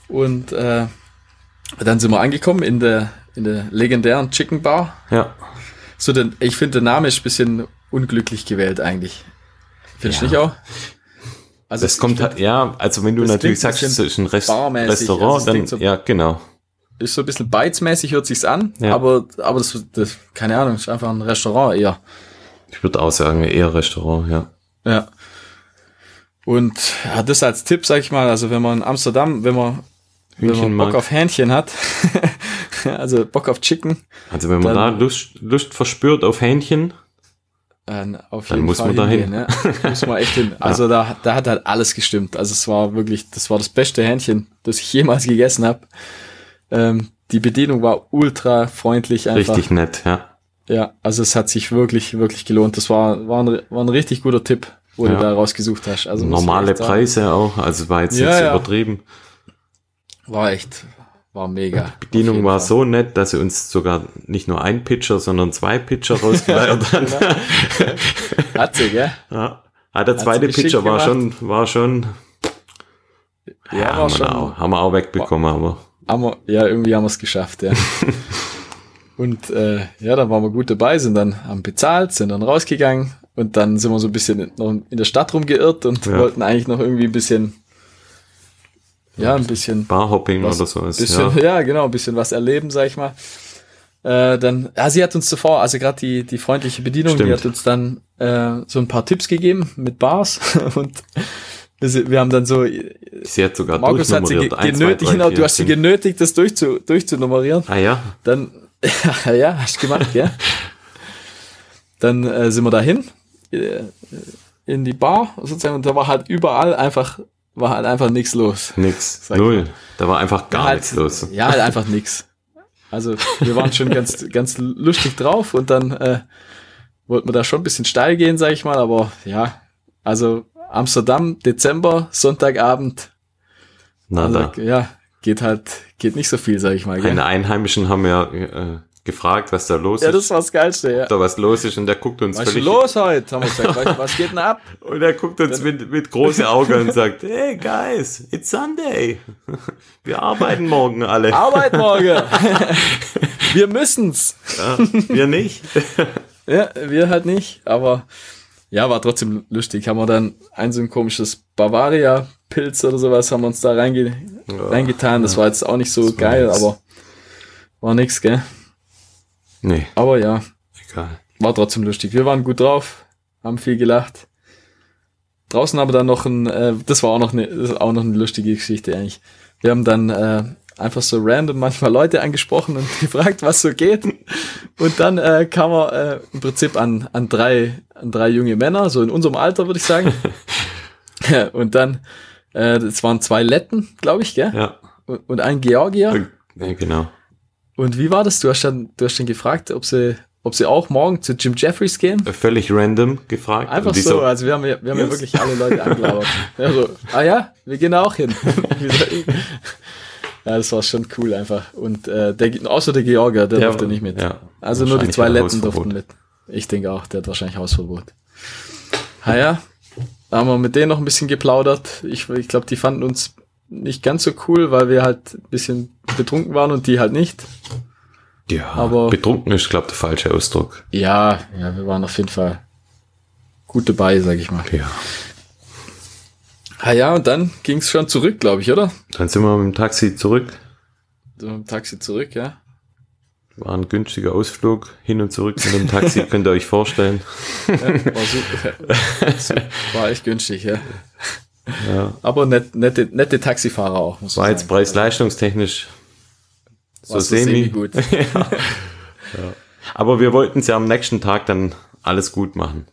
Und äh, dann sind wir angekommen in der, in der legendären Chicken Bar. Ja. So, denn ich finde, der Name ist ein bisschen unglücklich gewählt eigentlich. Findest du Ja. nicht auch? Also Das ich kommt halt, ja, also wenn du natürlich sagst, es ist ein Rest barmäßig, Restaurant, also es dann, so- ja, genau. ist so ein bisschen beizmäßig, hört sich's an, Ja. aber, aber das, das, keine Ahnung, ist einfach ein Restaurant eher. Ich würde auch sagen, eher Restaurant, ja. Ja. Und ja, das als Tipp, sag ich mal, also wenn man in Amsterdam, wenn man, wenn man Bock mag. auf Hähnchen hat, also Bock auf Chicken, Also wenn man da Lust, Lust verspürt auf Hähnchen, dann auf Dann jeden muss Fall man da hingehen. Ja. Muss man echt hin. Also da, da hat halt alles gestimmt. Also es war wirklich, das war das beste Hähnchen, das ich jemals gegessen habe. Ähm, die Bedienung war ultra freundlich einfach. richtig nett, ja. Ja, also es hat sich wirklich, wirklich gelohnt. Das war, war, ein, war ein richtig guter Tipp, wo Ja. du da rausgesucht hast. Also Normale Preise auch, also war jetzt Ja, nicht ja. übertrieben. War echt, war mega. Die Bedienung war Fall. so nett, dass sie uns sogar nicht nur ein Pitcher, sondern zwei Pitcher rausgeleiert hat. Hat sie, gell? ja. Ah, der sie zweite Pitcher war gemacht. schon, war schon, Ja, war haben, schon. wir auch, haben wir auch wegbekommen, aber Haben wir, ja, irgendwie haben wir es geschafft, ja. Und äh, ja, dann waren wir gut dabei, sind dann haben bezahlt, sind dann rausgegangen Und dann sind wir so ein bisschen noch in der Stadt rumgeirrt und Ja. wollten eigentlich noch irgendwie ein bisschen, ja, ein bisschen Barhopping was, oder sowas. bisschen, ja. ja. genau, ein bisschen was erleben, sag ich mal. Äh, dann, ja, sie hat uns zuvor, also gerade die, die freundliche Bedienung, die Stimmt. hat uns dann äh, so ein paar Tipps gegeben mit Bars und wir, haben dann so, Sie hat sogar Markus hat sie ge durchnummeriert. Eins, zwei, genötigt, drei, genau, vier, du hast sie genötigt, das durchzu, durchzunummerieren. Ah ja, Dann, ja, hast du gemacht, ja. Dann äh, sind wir dahin äh, in die Bar sozusagen und da war halt überall einfach, war halt einfach nichts los. nix. Null. Da war einfach gar halt, nichts los. Ja, halt einfach nix. Also wir waren schon ganz, ganz lustig drauf und dann äh, wollten wir da schon ein bisschen steil gehen, sag ich mal, aber ja, also Amsterdam, Dezember, Sonntagabend, Nada. also, ja, geht halt, geht nicht so viel, sag ich mal. Gell? Eine Einheimischen haben ja äh, gefragt, was da los Ja, das ist. war das Geilste, ja. Da was los ist und der guckt uns Was ist völlig los heute? Haben wir gesagt, was, was geht denn ab? und er guckt uns mit, mit großen Augen und sagt, hey guys, it's Sunday. Wir arbeiten morgen alle. Arbeit morgen! wir müssen's! Ja, wir nicht. Ja, wir halt nicht, aber ja, war trotzdem lustig. Haben wir dann ein so ein komisches Bavaria-Pilz oder sowas, haben wir uns da reinge reingetan. Das war jetzt auch nicht so Das geil, nix. aber war nix, gell? Nee, Aber ja, egal. war trotzdem lustig. Wir waren gut drauf, haben viel gelacht. Draußen aber dann noch ein, äh, das war auch noch eine, das ist auch noch eine lustige Geschichte eigentlich. Wir haben dann äh, einfach so random manchmal Leute angesprochen und gefragt, was so geht. Und dann äh, kam er äh, im Prinzip an, an drei, an drei junge Männer, so in unserem Alter, würde ich sagen. und dann, äh, das waren zwei Letten, glaube ich, gell? Ja, Und, und ein Georgier. ja genau. Und wie war das? Du hast dann, du hast dann gefragt, ob sie, ob sie auch morgen zu Jim Jeffries gehen. Völlig random gefragt. Einfach die so, also wir haben, ja- wir haben ja Yes. wirklich alle Leute angelabert. ja, so, ah ja, wir gehen auch hin. Ja, das war schon cool einfach. Und äh, der, außer der Georgier, der Ja, durfte nicht mit. ja. also nur die zwei Letten durften mit. Ich denke auch, der hat wahrscheinlich Hausverbot. Ah ja, da haben wir mit denen noch ein bisschen geplaudert. Ich, ich glaube, die fanden uns nicht ganz so cool, weil wir halt ein bisschen betrunken waren und die halt nicht. Ja, aber- betrunken ist, glaube der falsche Ausdruck. Ja, ja, wir waren auf jeden Fall gut dabei, sag ich mal. Ja. Ah ja, und dann ging's schon zurück, glaube ich, oder? Dann sind wir mit dem Taxi zurück. So im Taxi zurück, ja. War ein günstiger Ausflug hin und zurück mit dem Taxi, könnt ihr euch vorstellen. ja war super. war echt günstig, ja. Ja. Aber net, nette, nette Taxifahrer auch, muss War jetzt preis-leistungstechnisch so War's so semi. semi-gut. Aber wir wollten es ja am nächsten Tag dann alles gut machen.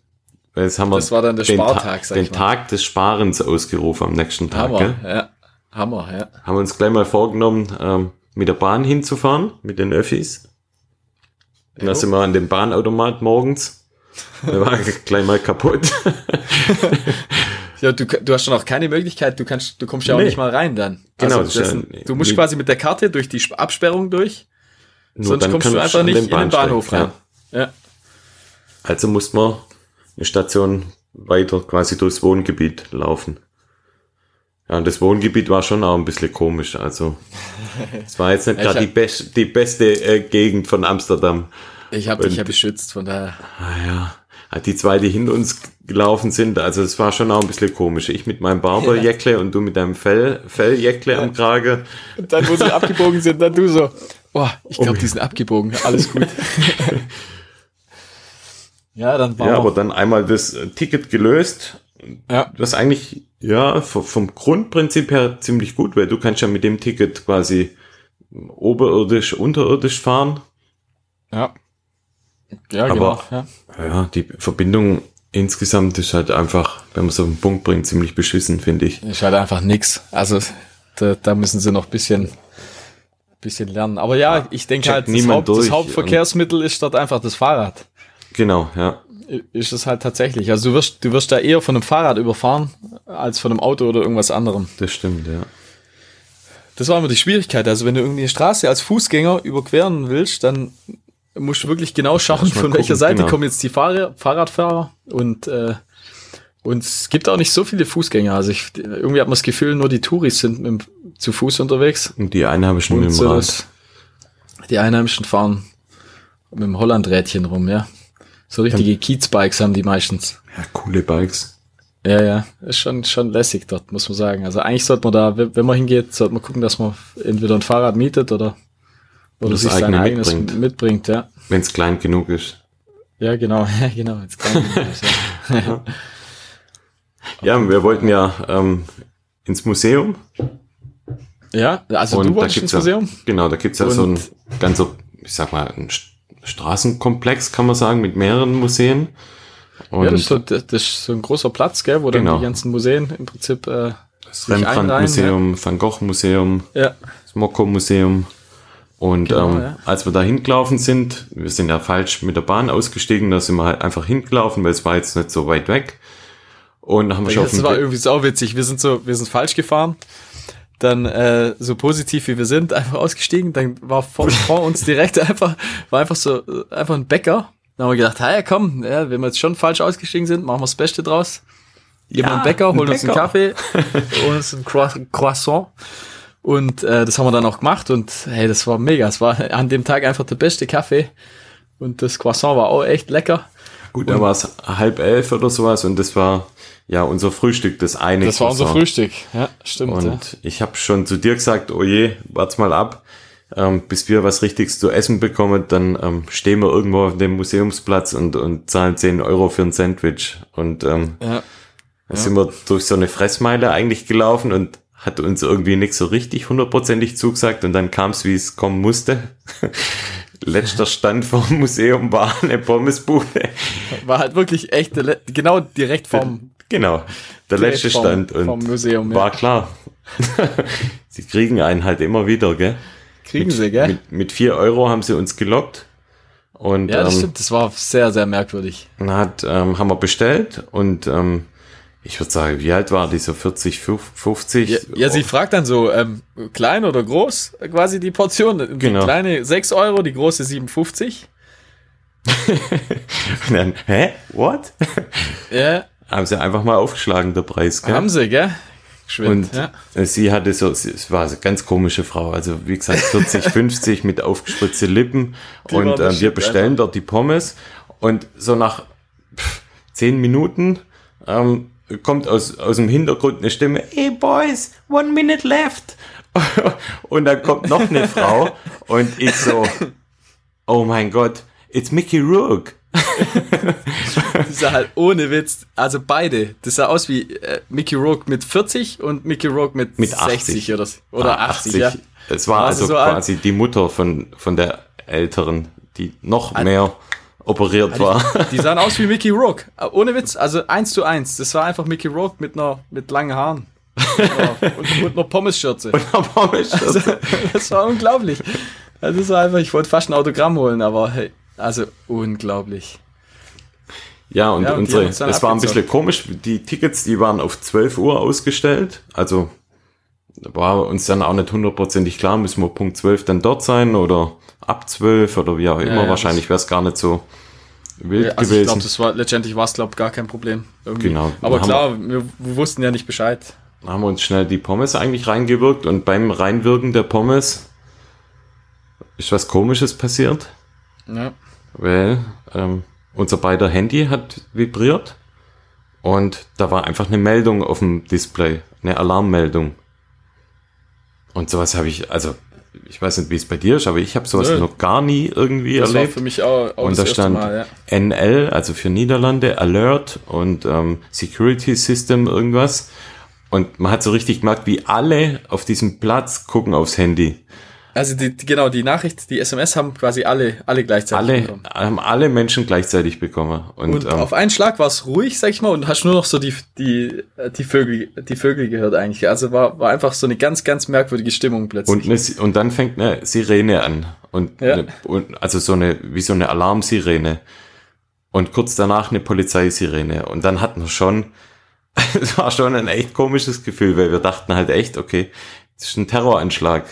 Jetzt haben wir Das war dann der den, Ta- Spartag, sag den. Tag des Sparens ausgerufen am nächsten Tag. Hammer, Gell? ja. Hammer, ja. Haben wir uns gleich mal vorgenommen, ähm, mit der Bahn hinzufahren, mit den Öffis. Und Jo. sind wir an dem Bahnautomat morgens. Der war gleich mal kaputt. Ja, du, du hast schon auch keine Möglichkeit, du kannst, du kommst ja auch Nee. nicht mal rein dann. Genau, Also das ja- du musst quasi mit der Karte durch die Sp- Absperrung durch, Nur sonst kommst du einfach nicht den in den Bahnhof ja. rein. Ja. Also mussten wir eine Station weiter quasi durchs Wohngebiet laufen. Ja, und das Wohngebiet war schon auch ein bisschen komisch. Also es war jetzt nicht Ich gerade die, best, die beste äh, Gegend von Amsterdam. Ich habe dich ja beschützt, von daher. Ah ja, die zwei, die hinter uns gelaufen sind, also es war schon auch ein bisschen komisch. Ich mit meinem Barberjäckle und du mit deinem Fell, Felljäckle am Krage. Und dann, wo sie abgebogen sind, dann du so, oh, ich glaube, Oh. die sind abgebogen, alles gut. ja, dann war Ja, aber dann einmal das äh, Ticket gelöst. ja, Das eigentlich, ja, vom Grundprinzip her ziemlich gut, weil du kannst ja mit dem Ticket quasi oberirdisch, unterirdisch fahren. ja. Ja, Aber- genau. Ja. Ja, die Verbindung insgesamt ist halt einfach, wenn man es auf den Punkt bringt, ziemlich beschissen, finde ich. Ist halt einfach nix. Also da, da müssen sie noch bisschen, bisschen lernen. Aber ja, ich denke halt, das, Haupt, das Hauptverkehrsmittel ist dort einfach das Fahrrad. Genau, ja. Ist es halt tatsächlich. Also du wirst, du wirst da eher von einem Fahrrad überfahren, als von einem Auto oder irgendwas anderem. Das stimmt, ja. Das war immer die Schwierigkeit. Also wenn du irgendwie eine Straße als Fußgänger überqueren willst, dann musst du wirklich genau schauen, von welcher gucken, Seite genau. kommen jetzt die Fahr Fahrradfahrer und äh, und es gibt auch nicht so viele Fußgänger. Also ich, irgendwie hat man das Gefühl, nur die Touris sind mit, dem- zu Fuß unterwegs. Und die Einheimischen mit Und dem so Rad. das, die Einheimischen fahren mit dem Hollandrädchen rum, ja. So richtige Kiezbikes haben die meistens. Ja, coole Bikes. Ja, ja, ist schon, schon lässig dort, muss man sagen. Also eigentlich sollte man da, wenn man hingeht, sollte man gucken, dass man entweder ein Fahrrad mietet oder, oder das sich sein eigene eigenes mitbringt. mitbringt. ja. Wenn es klein genug ist. Ja, genau, ja, genau. Jetzt kann ich nicht, ja. Ja, wir wollten ja ähm, ins Museum. ja, also Und du wolltest ins Museum? Ja, genau, da gibt's ja so ein Und- ganzer, ich sag mal, ein St- Straßenkomplex, kann man sagen, mit mehreren Museen. Und ja, das ist, so, das ist so ein großer Platz, gell, wo Genau. dann die ganzen Museen im Prinzip, äh, das einreihen, Rembrandt-Museum, Van Gogh-Museum, ja, das Mokko-Museum. Und Genau, ähm, ja. als wir da hingelaufen sind, wir sind ja falsch mit der Bahn ausgestiegen, da sind wir halt einfach hingelaufen, weil es war jetzt nicht so weit weg. Und haben wir schon das war irgendwie sau witzig. Wir sind so, wir sind falsch gefahren. Dann äh, so positiv wie wir sind, einfach ausgestiegen. Dann war vor, vor uns direkt einfach, war einfach so, äh, einfach ein Bäcker. Dann haben wir gedacht, hey, komm, ja, wenn wir jetzt schon falsch ausgestiegen sind, machen wir das Beste draus. Wir Ja, einen Bäcker, ein holen uns einen. Kaffee, holen uns ein Croi- Croissant. Und äh, das haben wir dann auch gemacht und hey, das war mega. Es war an dem Tag einfach der beste Kaffee. Und das Croissant war auch echt lecker. Gut, da war es halb elf oder sowas und das war ja unser Frühstück, das eine. Das war unser. Frühstück. Ja, stimmt. Und ja. ich habe schon zu dir gesagt, oh je, wart's mal ab, ähm, bis wir was Richtiges zu essen bekommen, dann ähm, stehen wir irgendwo auf dem Museumsplatz und, und zahlen 10 Euro für ein Sandwich. Und ähm, Ja. da sind wir durch so eine Fressmeile eigentlich gelaufen und hat uns irgendwie nicht so richtig hundertprozentig zugesagt und dann kam es, wie es kommen musste. Letzter Stand vom Museum war eine Pommesbude. War halt wirklich echt, genau direkt vom, Genau, der letzte vom, Stand und vom Museum. war Ja. klar. sie kriegen einen halt immer wieder, gell? Kriegen mit, sie, gell? Mit, mit vier Euro haben sie uns gelockt. Und ja, das ähm, stimmt. Das war sehr, sehr merkwürdig. dann hat, ähm, haben wir bestellt und ähm, ich würde sagen, wie alt war die? So 40, 50? Ja, ja, sie fragt dann so, ähm, klein oder groß, quasi die Portion. Die Genau. kleine 6 Euro, die große 57. Und dann, hä? What? Ja, haben sie einfach mal aufgeschlagen, der Preis, gell? haben sie, gell? Geschwind, Und ja. äh, sie hatte so, es war eine ganz komische Frau, also wie gesagt 40, 50 mit aufgespritzte Lippen Die und äh, wir bestellen einfach. dort die Pommes und so nach pff, zehn Minuten ähm, kommt aus, aus dem Hintergrund eine Stimme, hey boys, one minute left und dann kommt noch eine Frau und ich so, oh mein Gott, it's Mickey Rourke. Die sah halt ohne Witz, also beide. Das sah aus wie äh, Mickey Rourke mit 40 und Mickey Rourke mit, Mit 60 80. oder, so. oder Ah, 80, ja. Es war Also also, so alt. quasi die Mutter von, von der Älteren, die noch Al- mehr operiert war. Die sahen aus wie Mickey Rourke. Ohne Witz, also eins zu eins. Das war einfach Mickey Rourke mit einer mit langen Haaren. Ja, und, und einer Pommesschürze. Also, das war unglaublich. Also das war einfach, ich wollte fast ein Autogramm holen, aber hey, also unglaublich. ja, und Ja, und die unsere, es war ein bisschen komisch, die Tickets, die waren auf 12 Uhr ausgestellt, also war uns dann auch nicht hundertprozentig klar, müssen wir Punkt 12 dann dort sein oder ab 12 oder wie auch immer, ja, wahrscheinlich wäre es gar nicht so wild Ja, also ich gewesen. glaube, das war letztendlich war es glaube gar kein Problem. Irgendwie. Genau. Aber klar, wir, wir wussten ja nicht Bescheid. Dann haben wir uns schnell die Pommes eigentlich reingewirkt und beim Reinwirken der Pommes ist was komisches passiert. Ja. weil ähm, unser beider Handy hat vibriert und da war einfach eine Meldung auf dem Display, eine Alarmmeldung. Und sowas habe ich, also ich weiß nicht, wie es bei dir ist, aber ich habe sowas Nö. noch gar nie irgendwie Das war erlebt. für mich auch, auch und da stand Mal, ja. NL, also für Niederlande, Alert und ähm, Security System irgendwas. Und man hat so richtig gemerkt, wie alle auf diesem Platz gucken aufs Handy. Also die, genau, die Nachricht, die SMS haben quasi alle, alle gleichzeitig Alle bekommen. haben alle Menschen gleichzeitig bekommen. Und, Und ähm, auf einen Schlag war es ruhig, sag ich mal, und hast nur noch so die, die, äh, die Vögel, die Vögel gehört eigentlich. Also war, war einfach so eine ganz, ganz merkwürdige Stimmung plötzlich. Und, eine, und dann fängt eine Sirene an. Und, Ja. eine, und also so eine, wie so eine Alarmsirene. Und kurz danach eine Polizeisirene. Und dann hatten wir schon, es war schon ein echt komisches Gefühl, weil wir dachten halt echt, okay, das ist ein Terroranschlag.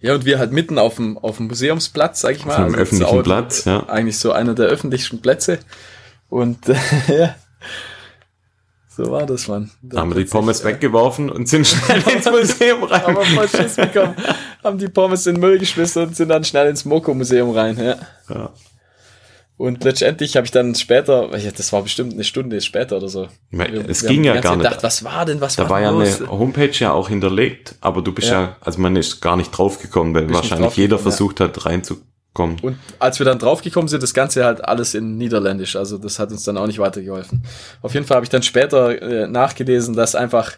Ja, und wir halt mitten auf dem, auf dem Museumsplatz, sag ich mal. Auf das ist öffentlichen auch Platz, ja. Eigentlich so einer der öffentlichsten Plätze. Und ja, so war das, Mann. Da haben wir die Pommes äh, weggeworfen und sind schnell ins Museum rein. Aber voll Schiss bekommen, haben die Pommes in den Müll geschmissen und sind dann schnell ins Moko-Museum rein, ja. Ja. Und letztendlich habe ich dann später, das war bestimmt eine Stunde später oder so. es wir ging ja gar nicht. Gedacht, was war denn, was da war, war ja eine Homepage ja auch hinterlegt, aber du bist ja, ja also man ist gar nicht draufgekommen, weil wahrscheinlich jeder versucht hat reinzukommen. Und als wir dann draufgekommen sind, das Ganze halt alles in Niederländisch, also das hat uns dann auch nicht weitergeholfen. Auf jeden Fall habe ich dann später äh, nachgelesen, dass einfach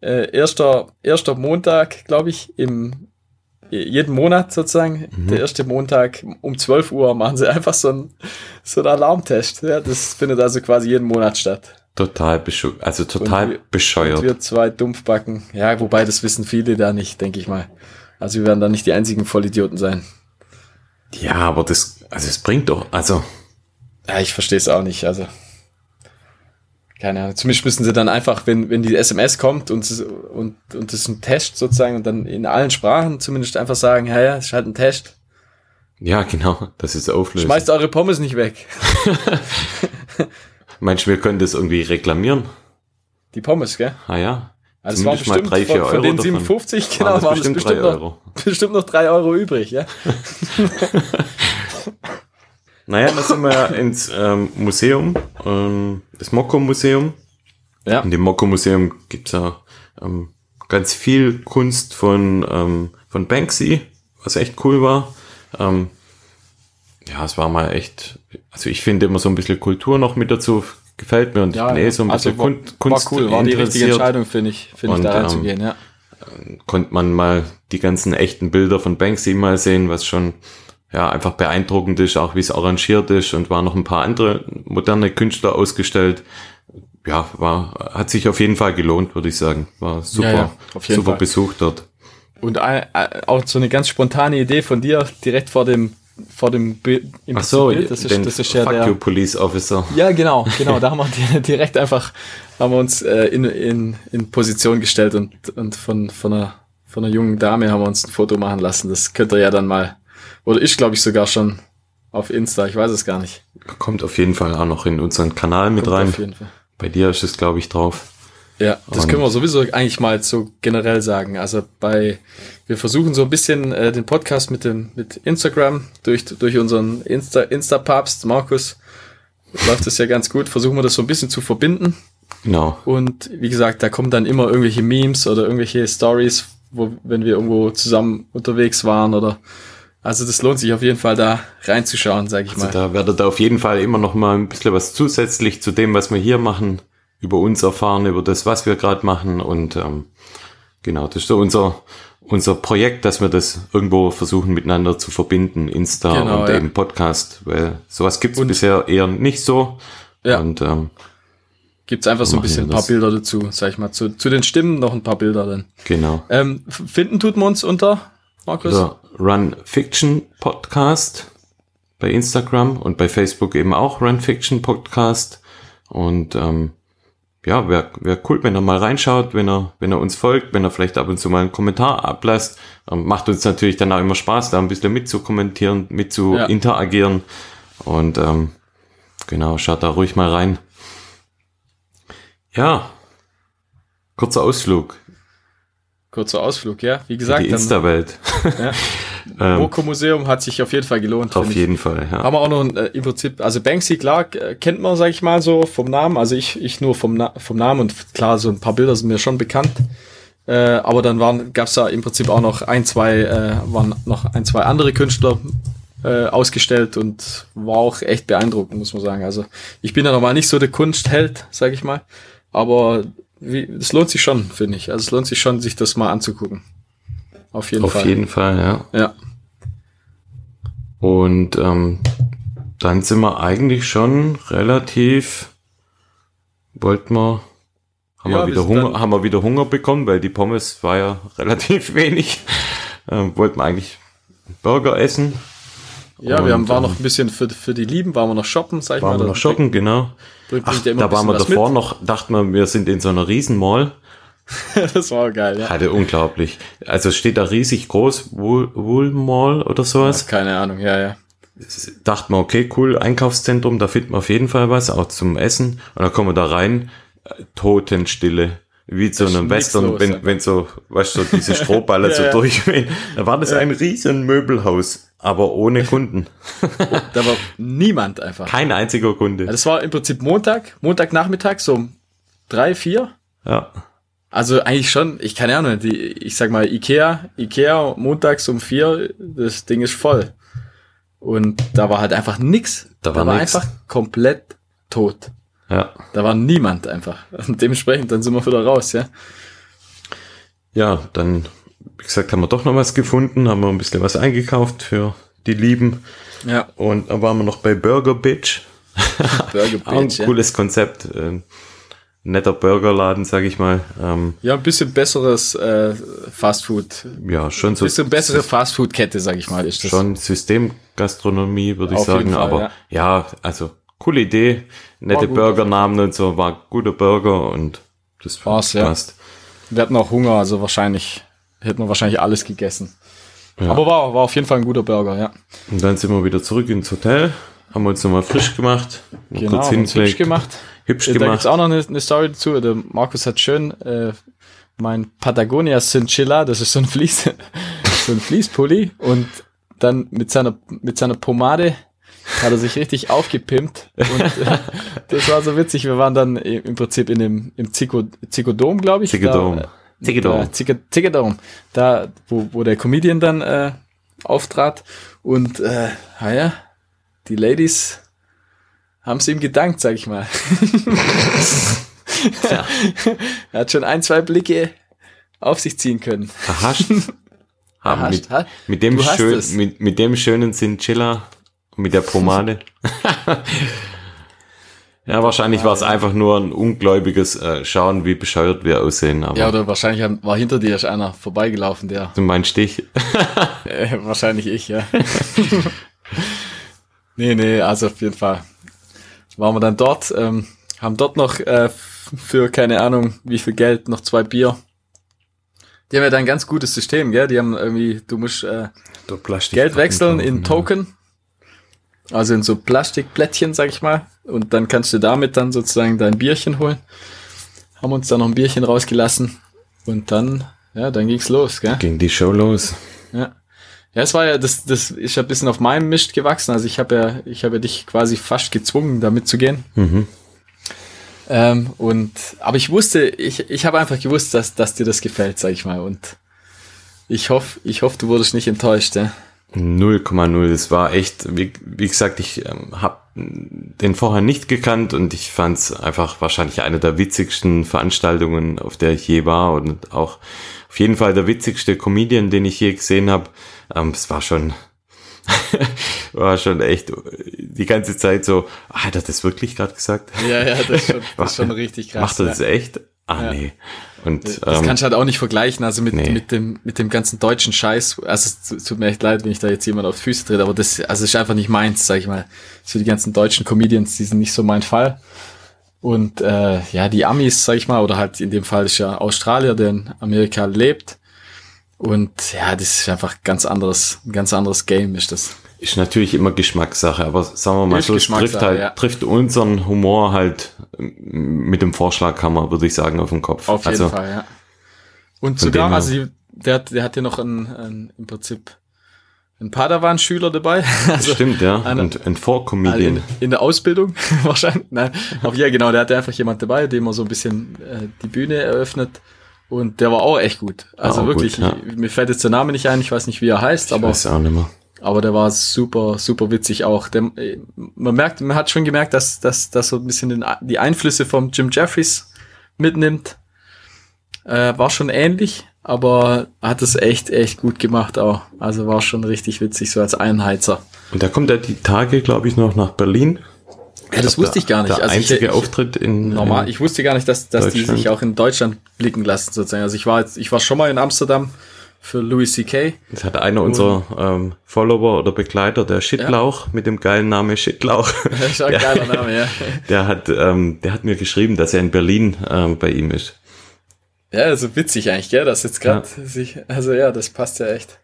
äh, erster, erster Montag, glaube ich, im jeden Monat sozusagen, mhm. der erste Montag um 12 Uhr machen sie einfach so einen, so einen Alarmtest. Ja, das findet also quasi jeden Monat statt. Total bescheuert, also total und bescheuert. wir zwei Dumpfbacken. Ja, wobei das wissen viele da nicht, denke ich mal. Also wir werden da nicht die einzigen Vollidioten sein. Ja, aber das, also es bringt doch, also. Ja, ich verstehe es auch nicht, also keine Ahnung, zumindest müssen sie dann einfach, wenn, wenn die SMS kommt und, und, und das ist ein Test sozusagen und dann in allen Sprachen zumindest einfach sagen, ja, ja, es ist halt ein Test. Ja, genau, das ist auflösen. Schmeißt eure Pommes nicht weg. Meinst du, wir können das irgendwie reklamieren? Die Pommes, gell? Ah ja. Also es waren bestimmt drei, von, von den 57, davon. genau, waren, bestimmt, bestimmt, noch, bestimmt noch drei Euro übrig, ja. Naja, da sind wir ins ähm, Museum, ähm, das Mokko-Museum. Ja. In dem Mokko-Museum gibt's ja ähm, ganz viel Kunst von, ähm, von Banksy, was echt cool war. Ähm, ja, es war mal echt, also ich finde immer so ein bisschen Kultur noch mit dazu, gefällt mir und ja, ich bin eh so ein also bisschen war, Kunst, Kunst war cool, war die richtige Entscheidung, finde ich, finde ich, da reinzugehen, ähm, ja. Konnte man mal die ganzen echten Bilder von Banksy mal sehen, was schon ja, einfach beeindruckend ist, auch wie es arrangiert ist und waren noch ein paar andere moderne Künstler ausgestellt. Ja, war, hat sich auf jeden Fall gelohnt, würde ich sagen. War super, ja, ja, super Fall. Besuch dort. Und auch so eine ganz spontane Idee von dir, direkt vor dem vor dem Bild. Ach so, Bild. Das, ist, das ist ja der you, Police Officer. Ja, genau, genau. Da haben wir direkt einfach haben wir uns äh, in, in, in Position gestellt und, und von, von, einer, von einer jungen Dame haben wir uns ein Foto machen lassen. Das könnt ihr ja dann mal oder ich glaube ich sogar schon auf Insta, ich weiß es gar nicht. Kommt auf jeden Fall auch noch in unseren Kanal mit Kommt rein. Auf jeden Fall. Bei dir ist es, glaube ich, drauf. Ja, das Und können wir sowieso eigentlich mal so generell sagen. Also bei, wir versuchen so ein bisschen äh, den Podcast mit dem, mit Instagram durch, durch unseren Insta, Insta-Papst Markus läuft das ja ganz gut. Versuchen wir das so ein bisschen zu verbinden. Genau. Und wie gesagt, da kommen dann immer irgendwelche Memes oder irgendwelche Stories, wo, wenn wir irgendwo zusammen unterwegs waren oder also das lohnt sich auf jeden Fall da reinzuschauen, sage ich also mal. Da werdet ihr auf jeden Fall immer noch mal ein bisschen was zusätzlich zu dem, was wir hier machen, über uns erfahren, über das, was wir gerade machen. Und ähm, genau, das ist so unser, unser Projekt, dass wir das irgendwo versuchen miteinander zu verbinden, Insta genau, und ja. eben Podcast, weil sowas gibt's und, bisher eher nicht so. Ja. Und ähm, gibt's einfach so ein bisschen ein paar Bilder dazu, sag ich mal, zu, zu den Stimmen noch ein paar Bilder dann. Genau. Ähm, finden tut man uns unter Markus? Oder Run Fiction Podcast bei Instagram und bei Facebook eben auch Run Fiction Podcast. Und ähm, ja, wäre wär cool, wenn er mal reinschaut, wenn er, wenn er uns folgt, wenn er vielleicht ab und zu mal einen Kommentar ablässt. Ähm, macht uns natürlich dann auch immer Spaß, da ein bisschen mitzukommentieren, mit zu ja. interagieren. Und ähm, genau, schaut da ruhig mal rein. Ja, kurzer Ausflug. Kurzer Ausflug, ja. Wie gesagt. Die Insta-Welt. Ja. ähm, Moko-Museum hat sich auf jeden Fall gelohnt. Auf jeden ich. Fall, ja. Haben wir auch noch äh, im Prinzip, also Banksy, klar, kennt man, sag ich mal, so vom Namen. Also ich, ich nur vom, Na vom Namen und klar, so ein paar Bilder sind mir schon bekannt. Äh, aber dann waren, gab es da im Prinzip auch noch ein, zwei, äh, waren noch ein, zwei andere Künstler äh, ausgestellt und war auch echt beeindruckend, muss man sagen. Also ich bin ja normal nicht so der Kunstheld, sag ich mal. Aber wie, das lohnt sich schon, finde ich. Also es lohnt sich schon, sich das mal anzugucken. Auf jeden Auf Fall. Auf jeden Fall, ja. Ja. Und ähm, dann sind wir eigentlich schon relativ, wollten wir, haben, ja, wir wieder Hunger, haben wir wieder Hunger bekommen, weil die Pommes war ja relativ wenig. Ähm, wollten wir eigentlich Burger essen. Ja, und, wir haben, war noch ähm, ein bisschen für, für die Lieben, waren wir noch shoppen, sag ich waren mal. Waren wir noch shoppen, genau. Ach, da waren wir davor mit. noch, dachten wir, wir sind in so einer Riesenmall. das war geil, ja. Hatte unglaublich. Also steht da riesig groß, Wool, Wool Mall oder sowas. Ja, keine Ahnung, ja, ja. Dachten wir, okay, cool, Einkaufszentrum, da finden wir auf jeden Fall was, auch zum Essen. Und dann kommen wir da rein, Totenstille. Wie so einem Western, los, wenn, wenn so, weißt du, so diese Strohballer Ja, so ja. durchgehen. Da war das ein riesen Möbelhaus, aber ohne Kunden. Da war niemand einfach. Kein einziger Ja, Kunde. Das war im Prinzip Montag, Montagnachmittag, so um drei, vier. Ja. Also eigentlich schon, ich keine Ahnung, die, ich sag mal, Ikea, Ikea montags um vier, das Ding ist voll. Und da war halt einfach nix. Da war nix. einfach komplett tot. Ja. Da war niemand einfach. Und dementsprechend, dann sind wir wieder raus, ja. Ja, dann, wie gesagt, haben wir doch noch was gefunden, haben wir ein bisschen was eingekauft für die Lieben. Ja, Und dann waren wir noch bei Burger Bitch. Burger Auch ein Bitch, ja. cooles Konzept. Äh, netter Burgerladen, sag ich mal. Ähm, Ja, ein bisschen besseres äh, Fastfood. ja, schon so. Bisschen bessere Fastfood-Kette, sag ich mal, ist das. Schon Systemgastronomie, würde ich sagen. Fall, aber ja. ja. also coole Idee. Nette Burgernamen und so. War guter Burger und das War's, ja. passt. Wir hatten auch Hunger, also wahrscheinlich hätten wir wahrscheinlich alles gegessen. Ja. Aber war, war auf jeden Fall ein guter Burger, ja. Und dann sind wir wieder zurück ins Hotel. Haben uns nochmal frisch gemacht. Genau, haben uns hübsch gemacht. Hübsch Da gibt's gemacht. auch noch eine, eine Story dazu. Der Markus hat schön äh, mein Patagonia Cinchilla, das ist so ein Fließ, so ein Fließpulli und dann mit seiner mit seiner Pomade hat er sich richtig aufgepimpt und äh, das war so witzig. Wir waren dann im Prinzip in dem im Zico, Zicodom, glaube ich. Da, äh, Zicodom. Da, Zico- Zicodom. Da, wo, wo der Comedian dann äh, auftrat und äh, ah ja, die Ladies haben es ihm gedankt, sag ich mal. er hat schon ein, zwei Blicke auf sich ziehen können. Verhascht. Haben Erhascht, mit, mit, dem schön, mit, mit dem schönen Cinchilla mit der Pomade. ja, wahrscheinlich war es einfach nur ein ungläubiges äh, Schauen, wie bescheuert wir aussehen. Aber Ja, oder wahrscheinlich war hinter dir erst einer vorbeigelaufen, der du mein Stich. äh, wahrscheinlich ich, ja. nee, nee, also auf jeden Fall waren wir dann dort, ähm, haben dort noch äh, für keine Ahnung wie viel Geld noch zwei Bier. Die haben ja da ein ganz gutes System, gell? Die haben irgendwie, du musst äh, Geld wechseln in Token. Also in so Plastikplättchen, sag ich mal. Und dann kannst du damit dann sozusagen dein Bierchen holen. Haben uns dann noch ein Bierchen rausgelassen. Und dann, ja, dann ging's los, gell? Ging die Show los. Ja. Ja, es war ja, das, das ist ja ein bisschen auf meinem Mist gewachsen. Also ich habe ja, ich habe ja dich quasi fast gezwungen, da mitzugehen. Mhm. Ähm, und, aber ich wusste, ich, ich habe einfach gewusst, dass, dass dir das gefällt, sag ich mal. Und ich hoffe, ich hoffe, du wurdest nicht enttäuscht, ja. 0,0. Das war echt, wie, wie gesagt, ich ähm, habe den vorher nicht gekannt und ich fand es einfach wahrscheinlich eine der witzigsten Veranstaltungen, auf der ich je war und auch auf jeden Fall der witzigste Comedian, den ich je gesehen habe. Ähm, es war schon, war schon echt die ganze Zeit so, ah, hat er das wirklich gerade gesagt? Ja, ja, das ist schon, das ist schon richtig krass. Macht er das ja. echt? Ah, Ja. nee. Und Das ähm, kannst du halt auch nicht vergleichen, also mit, nee. mit, dem, mit dem ganzen deutschen Scheiß. Also es tut- mir echt leid, wenn ich da jetzt jemand auf die Füße trete, aber das also ist einfach nicht meins, sag ich mal. So die ganzen deutschen Comedians, die sind nicht so mein Fall. Und äh, ja, die Amis, sag ich mal, oder halt in dem Fall ist ja Australier, der in Amerika lebt. Und ja, das ist einfach ganz anderes, ein ganz anderes Game ist das. Ist natürlich immer Geschmackssache, aber sagen wir mal Ist so, es trifft halt, ja. trifft unseren Humor halt mit dem Vorschlaghammer, würde ich sagen, auf den Kopf. Auf jeden also, Fall, ja. Und sogar, also der, hat- der hat ja noch einen, einen, im Prinzip einen Padawan-Schüler dabei. Also, Stimmt, ja. ein Also Vorcomedian. in, in der Ausbildung wahrscheinlich. Nein, aber ja, genau, der hatte einfach jemand dabei, dem er so ein bisschen äh, die Bühne eröffnet. Und der war auch echt gut. Also Auch wirklich, gut, ja. mir fällt jetzt der Name nicht ein, ich weiß nicht, wie er heißt, ich aber, weiß auch nicht mehr. Aber der war super, super witzig auch. Der, äh, man merkt, man hat schon gemerkt, dass, dass, dass so ein bisschen den, die Einflüsse vom Jim Jeffries mitnimmt. Äh, war schon ähnlich, aber hat es echt, echt gut gemacht auch. Also war schon richtig witzig, so als Einheizer. Und da kommt er die Tage, glaube ich, noch nach Berlin. Ja, das wusste ich gar nicht. Der Also einzige ich- Auftritt in Normal, in- ich wusste gar nicht, dass, dass die sich auch in Deutschland blicken lassen, sozusagen. Also ich war jetzt, ich war schon mal in Amsterdam für Louis C.K. Das hat einer unserer ähm, Follower oder Begleiter, der Shittlauch, mit dem geilen Namen Shittlauch. Das ist ein Ja. geiler Name, ja. Der hat, ähm, der hat mir geschrieben, dass er in Berlin ähm, bei ihm ist. Ja, also witzig eigentlich, gell, dass jetzt gerade sich, also ja, das passt ja echt.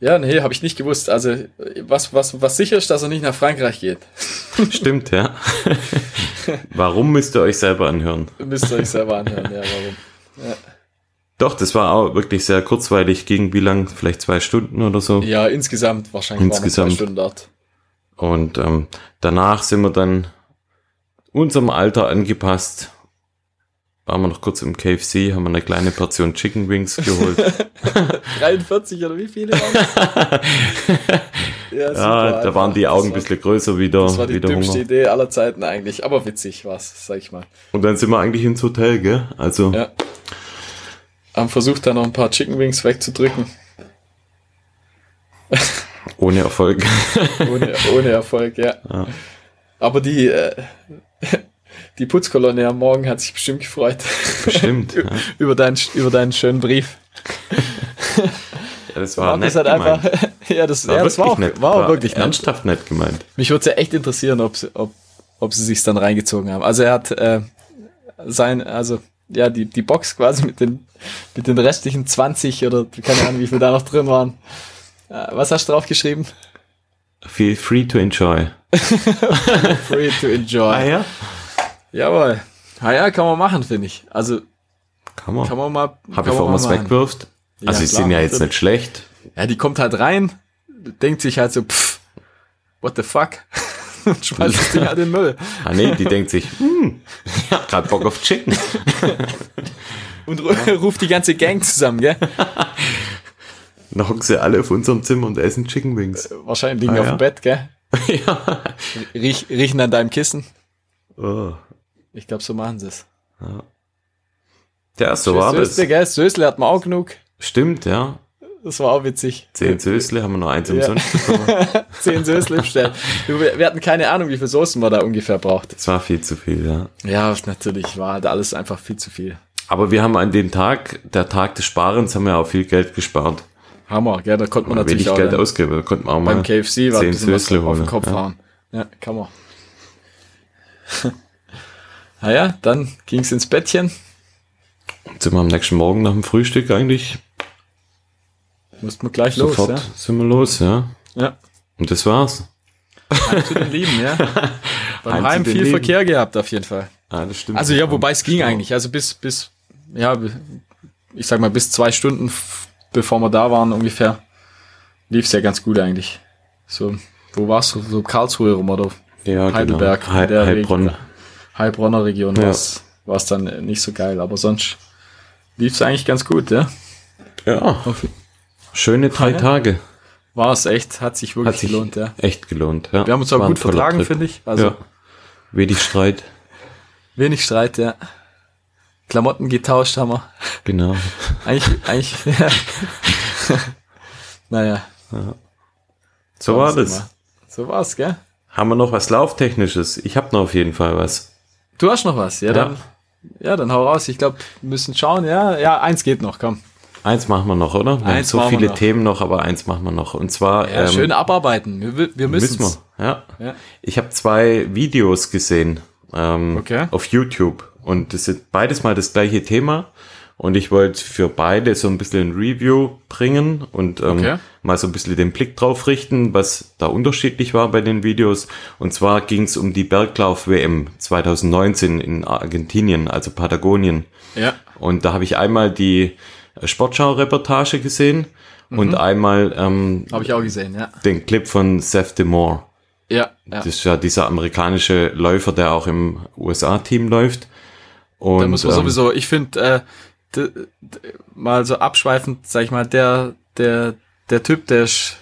Ja, nee, habe ich nicht gewusst. Also was, was, was sicher ist, dass er nicht nach Frankreich geht. Stimmt, ja. Warum müsst ihr euch selber anhören? Müsst ihr euch selber anhören, ja, warum. Ja. Doch, das war auch wirklich sehr kurzweilig. Ging wie lang? Vielleicht zwei Stunden oder so. Ja, insgesamt wahrscheinlich insgesamt. zwei Stunden dort. Und ähm, danach sind wir dann unserem Alter angepasst. Waren wir noch kurz im KFC, haben wir eine kleine Portion Chicken Wings geholt. 43 oder wie viele waren Ja, super, ja da waren die Augen ein bisschen größer wieder. Das war die dümmste Hunger. Idee aller Zeiten eigentlich, aber witzig war's, sag ich mal. Und dann sind wir eigentlich ins Hotel, gell? Also. Ja. Haben versucht, da noch ein paar Chicken Wings wegzudrücken. Ohne Erfolg. ohne, ohne Erfolg, ja. ja. Aber die, äh, die Putzkolonne am Morgen hat sich bestimmt gefreut. Bestimmt. ja. über, deinen, über deinen schönen Brief. Ja, das war nett halt einfach, ja, das war, ja, das war auch, nett. war auch wirklich nett. ernsthaft nett gemeint. Mich würde es ja echt interessieren, ob, ob, ob sie sich dann reingezogen haben. Also er hat äh, sein, also ja, die, die Box quasi mit den, mit den restlichen 20 oder keine Ahnung, wie viel da noch drin waren. Äh, was hast du drauf geschrieben? Feel free to enjoy. free to enjoy. Ah ja? Jawohl. Ah ja, kann man machen, finde ich. Also kann man. Kann man mal. Hab ich, man es wegwirft? Ja, also, die sind ja jetzt nicht schlecht. Ja, die kommt halt rein, denkt sich halt so, pff, what the fuck? Und schmeißt das Ding in den Müll. Ah, nee, die denkt sich, hm, ich hab grad Bock auf Chicken. Und ruft die ganze Gang zusammen, gell? Dann hocken sie alle auf unserem Zimmer und essen Chicken Wings. Äh, wahrscheinlich liegen ah, auf ja? dem Bett, gell? ja. Riech, riechen an deinem Kissen. Oh. Ich glaube, so machen sie es. Ja. Ja, so war Sösle, das. Gell? Sösle hat man auch genug. Stimmt, ja. Das war auch witzig. Zehn Sösle haben wir noch eins ja. umsonst bekommen. Zehn Sösle bestellt. Wir hatten keine Ahnung, wie viel Soßen man da ungefähr braucht. Das war viel zu viel, ja. Ja, natürlich war halt alles einfach viel zu viel. Aber wir haben an dem Tag, der Tag des Sparens, haben wir auch viel Geld gespart. Hammer, ja, da konnte man natürlich wenig auch Geld ausgeben, da konnte man auch beim mal KFC war zehn Sösle auf den Kopf ja. hauen. Ja, kann man. naja, dann ging's ins Bettchen. Und sind wir am nächsten Morgen nach dem Frühstück eigentlich Mussten wir gleich Sofort los, ja? sind wir los, ja. Ja. Und das war's. Heim zu den Lieben, ja. Beim Heim, viel Lieben. Verkehr gehabt, auf jeden Fall. Ah, das stimmt. Also ja, wobei es ging eigentlich. Also bis, bis, ja, ich sag mal, bis zwei Stunden, bevor wir da waren ungefähr, lief es ja ganz gut eigentlich. So, wo warst du? So Karlsruhe rum oder ja, Heidelberg, genau. He Heilbronn. Heilbronner Region ja. war es dann nicht so geil, aber sonst lief es eigentlich ganz gut, ja. Ja. Auf, Schöne drei. Tage. War es echt, hat sich wirklich hat sich gelohnt, ja. Echt gelohnt, ja. Wir haben uns auch gut vertragen, finde ich. Also ja. Wenig Streit. Wenig Streit, ja. Klamotten getauscht haben wir. Genau. eigentlich, eigentlich, ja. naja. Ja. So war das. Immer. So war's, gell? Haben wir noch was Lauftechnisches? Ich habe noch auf jeden Fall was. Du hast noch was, ja, ja. dann. Ja, dann hau raus. Ich glaube, wir müssen schauen. Ja, ja, eins geht noch, komm. Eins machen wir noch, oder? Wir eins haben so viele noch. Themen noch, aber eins machen wir noch. Und zwar. Ja, ähm, schön abarbeiten. Wir, wir müssen. Müssen wir, ja. ja. Ich habe zwei Videos gesehen ähm, okay. auf YouTube. Und das ist beides mal das gleiche Thema. Und ich wollte für beide so ein bisschen ein Review bringen und ähm, okay. mal so ein bisschen den Blick drauf richten, was da unterschiedlich war bei den Videos. Und zwar ging es um die Berglauf-WM 2019 in Argentinien, also Patagonien. Ja. Und da habe ich einmal die Sportschau-Reportage gesehen mhm. und einmal ähm, habe ich auch gesehen, ja. Den Clip von Seth DeMore. Ja, ja. Das ist ja dieser amerikanische Läufer, der auch im USA-Team läuft. Und, da muss man ähm, sowieso, ich finde, äh, mal so abschweifend, sag ich mal, der, der, der Typ, der ist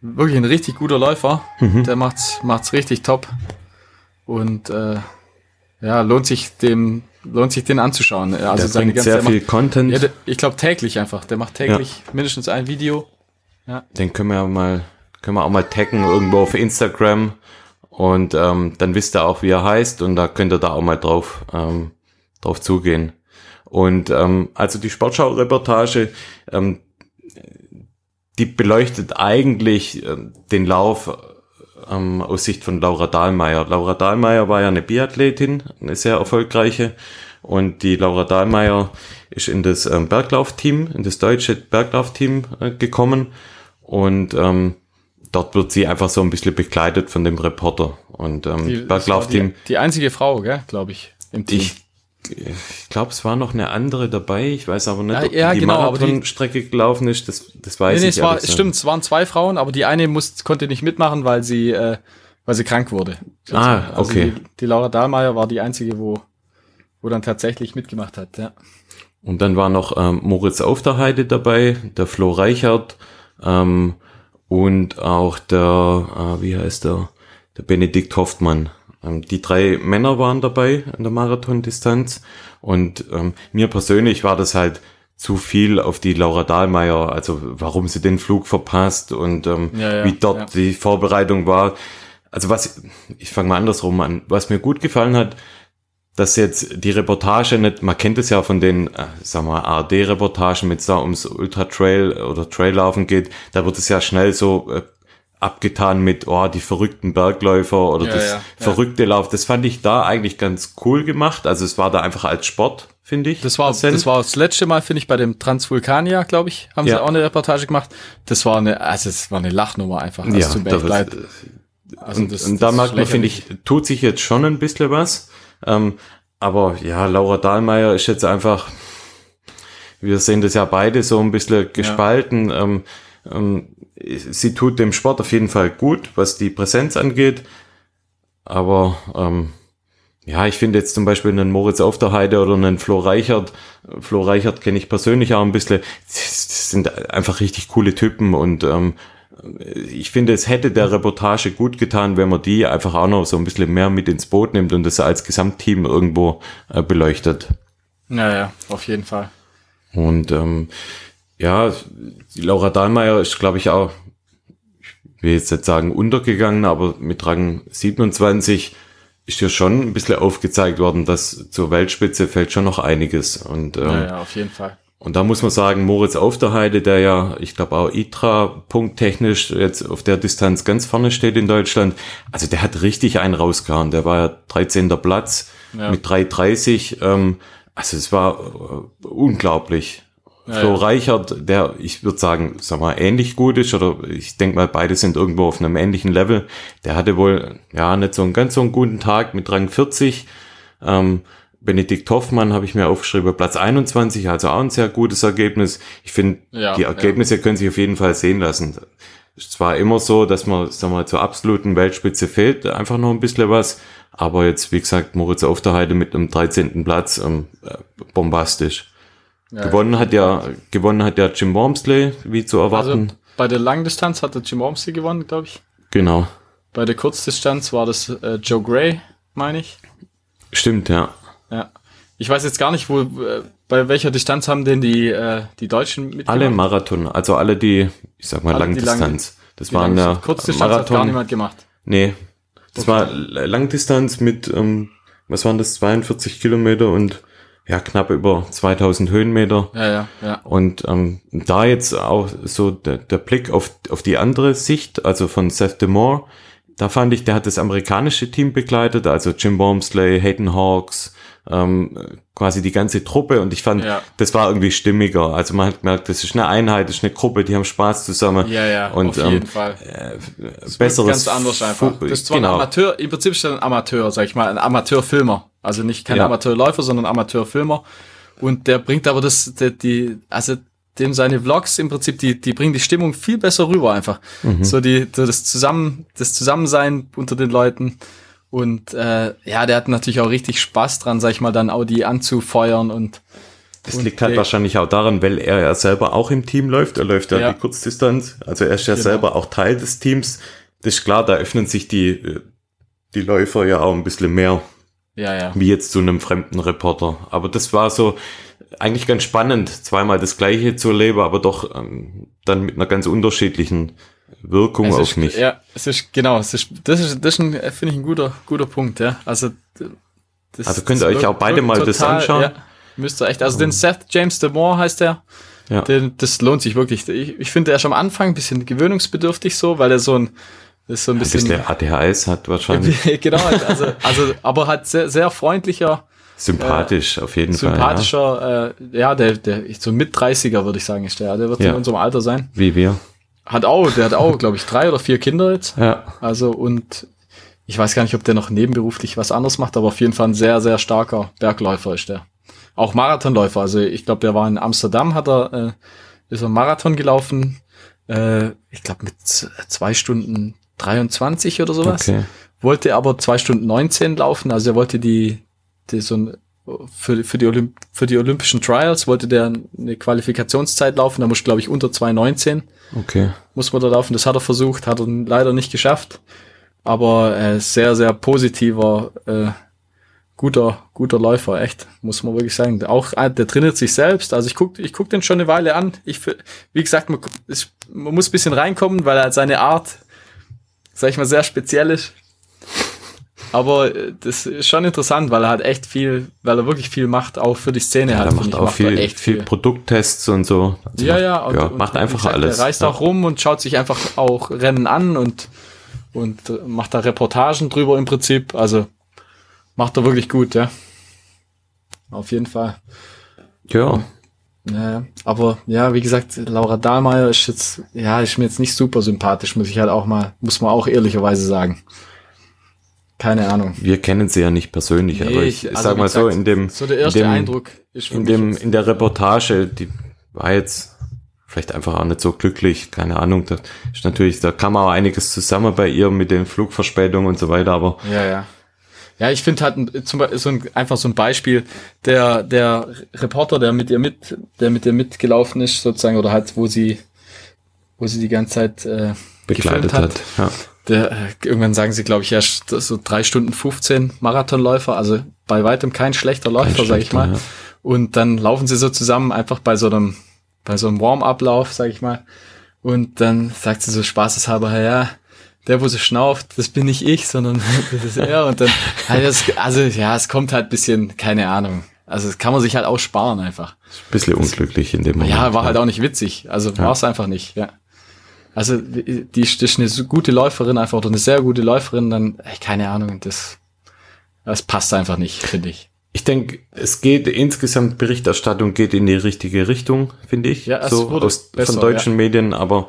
wirklich ein richtig guter Läufer. Mhm. Der macht's, macht's richtig top. Und äh, ja, lohnt sich dem lohnt sich den anzuschauen. Also der seine ganze, sehr viel macht, Content. Ja, der, ich glaube täglich einfach. Der macht täglich ja. mindestens ein Video. Ja. Den können wir mal, können wir auch mal taggen irgendwo auf Instagram und ähm, dann wisst ihr auch, wie er heißt und da könnt ihr da auch mal drauf, ähm, drauf zugehen. Und ähm, also die Sportschau-Reportage, ähm, die beleuchtet eigentlich äh, den Lauf ähm, aus Sicht von Laura Dahlmeier. Laura Dahlmeier war ja eine Biathletin, eine sehr erfolgreiche. Und die Laura Dahlmeier ist in das ähm, Berglaufteam, in das deutsche Berglaufteam äh, gekommen. Und ähm, dort wird sie einfach so ein bisschen begleitet von dem Reporter. Und ähm, die, Berglaufteam. Die, die, einzige Frau, gell, glaube ich, im Team. Ich ich glaube, es war noch eine andere dabei. Ich weiß aber nicht, Ja, ob ja, die genau, Marathonstrecke gelaufen ist. Das, das weiß Nee, nee, ich es war, gesagt. stimmt, es waren zwei Frauen, aber die eine muss, konnte nicht mitmachen, weil sie, äh, weil sie krank wurde. Ah, Also okay. die, die Laura Dahlmeier war die einzige, wo, wo dann tatsächlich mitgemacht hat, ja. Und dann war noch ähm, Moritz auf der Heide dabei, der Flo Reichert ähm, und auch der, äh, wie heißt der, der Benedikt Hoffmann. Ähm, die drei Männer waren dabei in der Marathondistanz und ähm, mir persönlich war das halt zu viel auf die Laura Dahlmeier, also warum sie den Flug verpasst und ähm, Ja, ja, wie dort ja. die Vorbereitung war. Also was, ich fange mal andersrum an, was mir gut gefallen hat, dass jetzt die Reportage nicht, man kennt es ja von den, äh, sagen wir, ARD-Reportagen, wenn es da ums Ultra-Trail oder Traillaufen geht, da wird es ja schnell so äh, abgetan mit, oh, die verrückten Bergläufer oder Ja, das ja, ja. verrückte Lauf. Das fand ich da eigentlich ganz cool gemacht. Also es war da einfach als Sport, finde ich. Das war, präsent. das war das letzte Mal, finde ich, bei dem Transvulkania, glaube ich, haben Ja. sie auch eine Reportage gemacht. Das war eine, also es war eine Lachnummer einfach. Also ja, tut mir leid. Also und, das- und das da merkt man, finde ich, tut sich jetzt schon ein bisschen was. Ähm, aber ja, Laura Dahlmeier ist jetzt einfach, wir sehen das ja beide so ein bisschen gespalten. Ähm, ähm, sie tut dem Sport auf jeden Fall gut, was die Präsenz angeht. Aber ähm, ja, ich finde jetzt zum Beispiel einen Moritz auf der Heide oder einen Flo Reichert. Flo Reichert kenne ich persönlich auch ein bisschen. Das, sind einfach richtig coole Typen und ähm, ich finde, es hätte der Reportage gut getan, wenn man die einfach auch noch so ein bisschen mehr mit ins Boot nimmt und das als Gesamtteam irgendwo äh, beleuchtet. Ja, ja, auf jeden Fall. Und ähm, ja, die Laura Dahlmeier ist, glaube ich, auch, ich will jetzt nicht sagen untergegangen, aber mit Rang 27 ist ja schon ein bisschen aufgezeigt worden, dass zur Weltspitze fällt schon noch einiges. Und ähm, Ja, ja, auf jeden Fall. und da muss man sagen, Moritz auf der Heide, der ja, ich glaube auch ITRA punkttechnisch jetzt auf der Distanz ganz vorne steht in Deutschland, also der hat richtig einen rausgehauen. Der war ja 13. Platz Ja. mit 3,30. Ähm, also es war äh, unglaublich. Ja, Flo ja. Reichert, der, ich würde sagen, sag mal, ähnlich gut ist, oder ich denke mal, beide sind irgendwo auf einem ähnlichen Level. Der hatte wohl, ja, nicht so einen ganz so einen guten Tag mit Rang 40. Ähm, Benedikt Hoffmann habe ich mir aufgeschrieben, Platz 21, also auch ein sehr gutes Ergebnis. Ich finde, Ja, die Ergebnisse können sich auf jeden Fall sehen lassen. Ist zwar immer so, dass man, sagen wir, zur absoluten Weltspitze fehlt, einfach noch ein bisschen was, aber jetzt, wie gesagt, Moritz auf der Heide mit einem 13. Platz, ähm, äh, bombastisch. Ja, gewonnen hat ja, gewonnen hat ja Jim Wormsley, wie zu Also erwarten. bei der Langdistanz hat der Jim Ormsey gewonnen, glaube ich. genau. Bei der Kurzdistanz war das äh, Joe Gray, meine ich. Stimmt, ja. Ja. Ich weiß jetzt gar nicht, wo, äh, bei welcher Distanz haben denn die, äh, die Deutschen mitgemacht? Alle Marathon, also alle die, ich sag mal, Alle Langdistanz. das Die waren ja Langdistanz- Kurzdistanz hat gar niemand gemacht. Nee. Das Okay. war Langdistanz mit, ähm, was waren das, 42 Kilometer und ja, knapp über 2000 Höhenmeter. Ja, ja, ja. Und ähm, da jetzt auch so der, der Blick auf, auf die andere Sicht, also von Seth DeMore, da fand ich, der hat das amerikanische Team begleitet, also Jim Wormsley, Hayden Hawks, ähm, quasi die ganze Truppe und ich fand, Ja. das war irgendwie stimmiger. Also man hat gemerkt, das ist eine Einheit, das ist eine Gruppe, die haben Spaß zusammen. Ja, ja, und auf jeden ähm, Fall. besseres ganz anders einfach. Das ist zwar genau. ein Amateur, im Prinzip ist er ein Amateur, sag ich mal, ein Amateurfilmer. Also nicht kein Ja. Amateurläufer, sondern Amateurfilmer. Und der bringt aber das, die, die also dem seine Vlogs im Prinzip, die, die bringen die Stimmung viel besser rüber einfach. Mhm. So die, das Zusammen, das Zusammensein unter den Leuten. Und äh, ja, der hat natürlich auch richtig Spaß dran, sag ich mal, dann Audi anzufeuern und Das Und liegt halt wahrscheinlich auch daran, weil er ja selber auch im Team läuft. Er läuft ja, Ja. die Kurzdistanz. Also er ist ja Genau. selber auch Teil des Teams. Das ist klar, da öffnen sich die, äh, die Läufer ja auch ein bisschen mehr, ja, ja. wie jetzt zu einem fremden Reporter. Aber das war so eigentlich ganz spannend, zweimal das Gleiche zu erleben, aber doch ähm, dann mit einer ganz unterschiedlichen Wirkung Es auf ist, mich. Ja, es ist, genau, es ist, das ist, das ist äh, finde ich, ein guter, guter Punkt, ja. Also, das, Also könnt ihr euch auch beide mal das anschauen? Ja, müsst ihr echt, also den Seth James DeMore heißt der, Ja. den, das lohnt sich wirklich. Ich, ich finde, der ist am Anfang ein bisschen gewöhnungsbedürftig so, weil er so ein, ist so ein bisschen, bisschen ADHS hat wahrscheinlich. genau, also, also, aber hat sehr, sehr freundlicher, Sympathisch, auf jeden Fall. Ja. sympathischer, äh, ja, der, der, so mit 30er würde ich sagen, ist der, der wird Ja. in unserem Alter sein. Wie wir. Hat auch, der hat auch, glaube ich, drei oder vier Kinder jetzt. Ja. Also und ich weiß gar nicht, ob der noch nebenberuflich was anderes macht, aber auf jeden Fall ein sehr, sehr starker Bergläufer ist der. Auch Marathonläufer. Also ich glaube, der war in Amsterdam, hat er, äh, ist er Marathon gelaufen. Äh, ich glaube mit zwei Stunden 23 oder sowas. Okay. Wollte aber zwei Stunden 19 laufen. Also er wollte die, die so ein, für, für, die Olymp für die Olympischen Trials wollte der eine Qualifikationszeit laufen. Da muss, glaube ich, unter 2,19. Okay. Muss man da laufen. Das hat er versucht, hat er leider nicht geschafft. Aber äh, sehr, sehr positiver, äh, guter, guter Läufer, echt, muss man wirklich sagen. Auch äh, der trainiert sich selbst. Also ich guck, ich guck den schon eine Weile an. Ich, wie gesagt, man, ist, man muss bisschen reinkommen, weil er seine Art, sag ich mal, sehr speziell ist. Aber äh, das ist schon interessant, weil er hat echt viel, weil er wirklich viel macht, auch für die Szene. Ja, halt, er macht auch macht viel, echt viel, viel Produkttests und so. Also ja, ja, und, ja, und, macht einfach gesagt, alles. Er reist ja. auch rum und schaut sich einfach auch Rennen an und, und macht da Reportagen drüber im Prinzip. Also macht er wirklich gut, ja. Auf jeden Fall. Ja. Ja, aber ja, wie gesagt, Laura Dahlmeier ist jetzt, ja, ist mir jetzt nicht super sympathisch, muss ich halt auch mal, muss man auch ehrlicherweise sagen. Keine Ahnung. Wir kennen sie ja nicht persönlich, nee, aber ich, ich also sag mal gesagt, so, in dem, so der erste in dem, Eindruck ist in dem, in der Reportage, die war jetzt vielleicht einfach auch nicht so glücklich, keine Ahnung, da ist natürlich, da kam auch einiges zusammen bei ihr mit den Flugverspätungen und so weiter, aber. Ja, ja. Ja, ich finde halt zum Beispiel so ein, einfach so ein Beispiel, der, der Reporter, der mit ihr mit, der mit ihr mitgelaufen ist, sozusagen, oder halt, wo sie, wo sie die ganze Zeit äh, begleitet hat, hat ja der, irgendwann sagen sie, glaube ich, ja, so drei Stunden 15 Marathonläufer, also bei weitem kein schlechter Läufer, kein sag ich mal. Ja. Und dann laufen sie so zusammen einfach bei so einem, bei so einem Warm-up-Lauf, sag ich mal. Und dann sagt sie so spaßeshalber, ja, der, wo sie schnauft, das bin nicht ich, sondern das ist er. Und dann, also ja, es kommt halt bisschen, keine Ahnung. Also das kann man sich halt auch sparen einfach. Bisschen unglücklich in dem Moment. Ja, war halt auch nicht witzig. Also ja. war es einfach nicht, ja. Also die, die ist eine gute Läuferin einfach oder eine sehr gute Läuferin, dann, ey, keine Ahnung, das, das passt einfach nicht, finde ich. Ich denke, es geht insgesamt Berichterstattung geht in die richtige Richtung, finde ich. Ja, so aus, besser, von deutschen ja. Medien, aber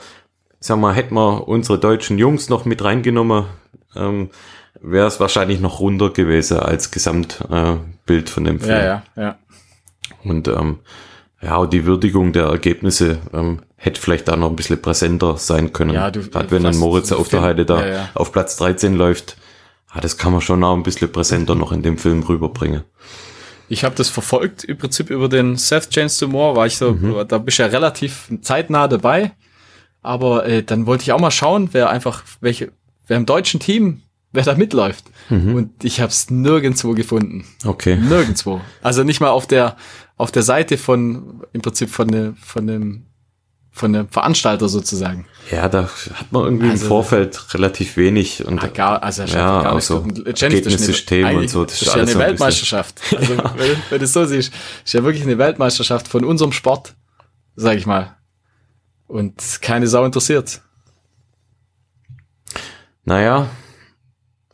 sag mal, hätten wir unsere deutschen Jungs noch mit reingenommen, ähm, wäre es wahrscheinlich noch runder gewesen als Gesamtbild äh, von dem Film. Ja, ja, ja. Und ähm, ja, die Würdigung der Ergebnisse ähm, hätte vielleicht da noch ein bisschen präsenter sein können. Ja, du, Gerade wenn ein Moritz auf der Heide da ja, ja. auf Platz 13 läuft, ja, das kann man schon auch ein bisschen präsenter noch in dem Film rüberbringen. Ich habe das verfolgt, im Prinzip über den Seth James Moore, war ich so, mhm. da bist du ja relativ zeitnah dabei. Aber äh, dann wollte ich auch mal schauen, wer einfach, welche, wer im deutschen Team, wer da mitläuft. Mhm. Und ich habe es nirgendwo gefunden. Okay. Nirgendwo. Also nicht mal auf der auf der Seite von im Prinzip von dem von dem von dem Veranstalter sozusagen. Ja, da hat man irgendwie also, im Vorfeld relativ wenig und ah, gar, also ja, gar so Ergebnissystem und so. Das, das ist ja eine Weltmeisterschaft. Also wenn, wenn du es so siehst, ist ja wirklich eine Weltmeisterschaft von unserem Sport, sag ich mal. Und keine Sau interessiert. Naja,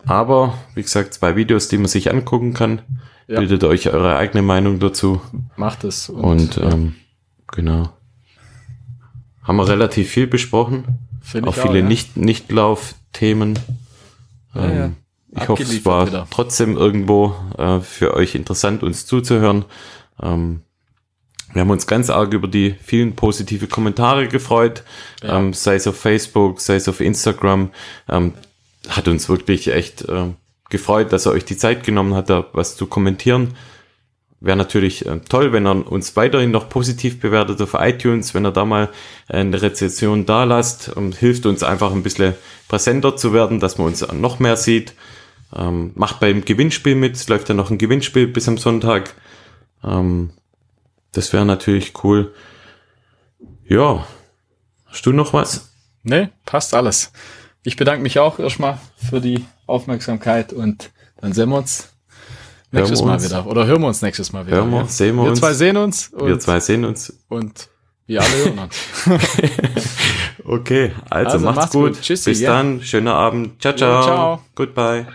aber wie gesagt, zwei Videos, die man sich angucken kann. Ja. Bildet euch eure eigene Meinung dazu. Macht es. Und, und ähm, genau. Haben wir relativ viel besprochen. Find auch viele ja. nicht Nicht-Lauf-Themen. Ja, ähm, ja. Ich hoffe, es war wieder. trotzdem irgendwo äh, für euch interessant, uns zuzuhören. Ähm, wir haben uns ganz arg über die vielen positive Kommentare gefreut, ähm, sei es auf Facebook, sei es auf Instagram. Ähm, hat uns wirklich echt äh, gefreut, dass er euch die Zeit genommen hat, da was zu kommentieren. Wäre natürlich äh, toll, wenn er uns weiterhin noch positiv bewertet auf iTunes, wenn er da mal eine Rezension da lasst und hilft uns einfach ein bisschen präsenter zu werden, dass man uns noch mehr sieht. Ähm, macht beim Gewinnspiel mit, es läuft ja noch ein Gewinnspiel bis am Sonntag. Ähm, das wäre natürlich cool. Ja, hast du noch was? Nee, passt alles. Ich bedanke mich auch erstmal für die Aufmerksamkeit und dann sehen wir uns nächstes Mal wieder. Oder hören wir uns nächstes Mal wieder. Hören wir, sehen wir, wir uns. zwei sehen uns. wir zwei sehen uns. Und wir alle hören uns. okay, also, also macht's, macht's gut. gut. Tschüssi, Bis ja. dann. Schöner Abend. Ciao, ciao. Ja, ciao. Goodbye.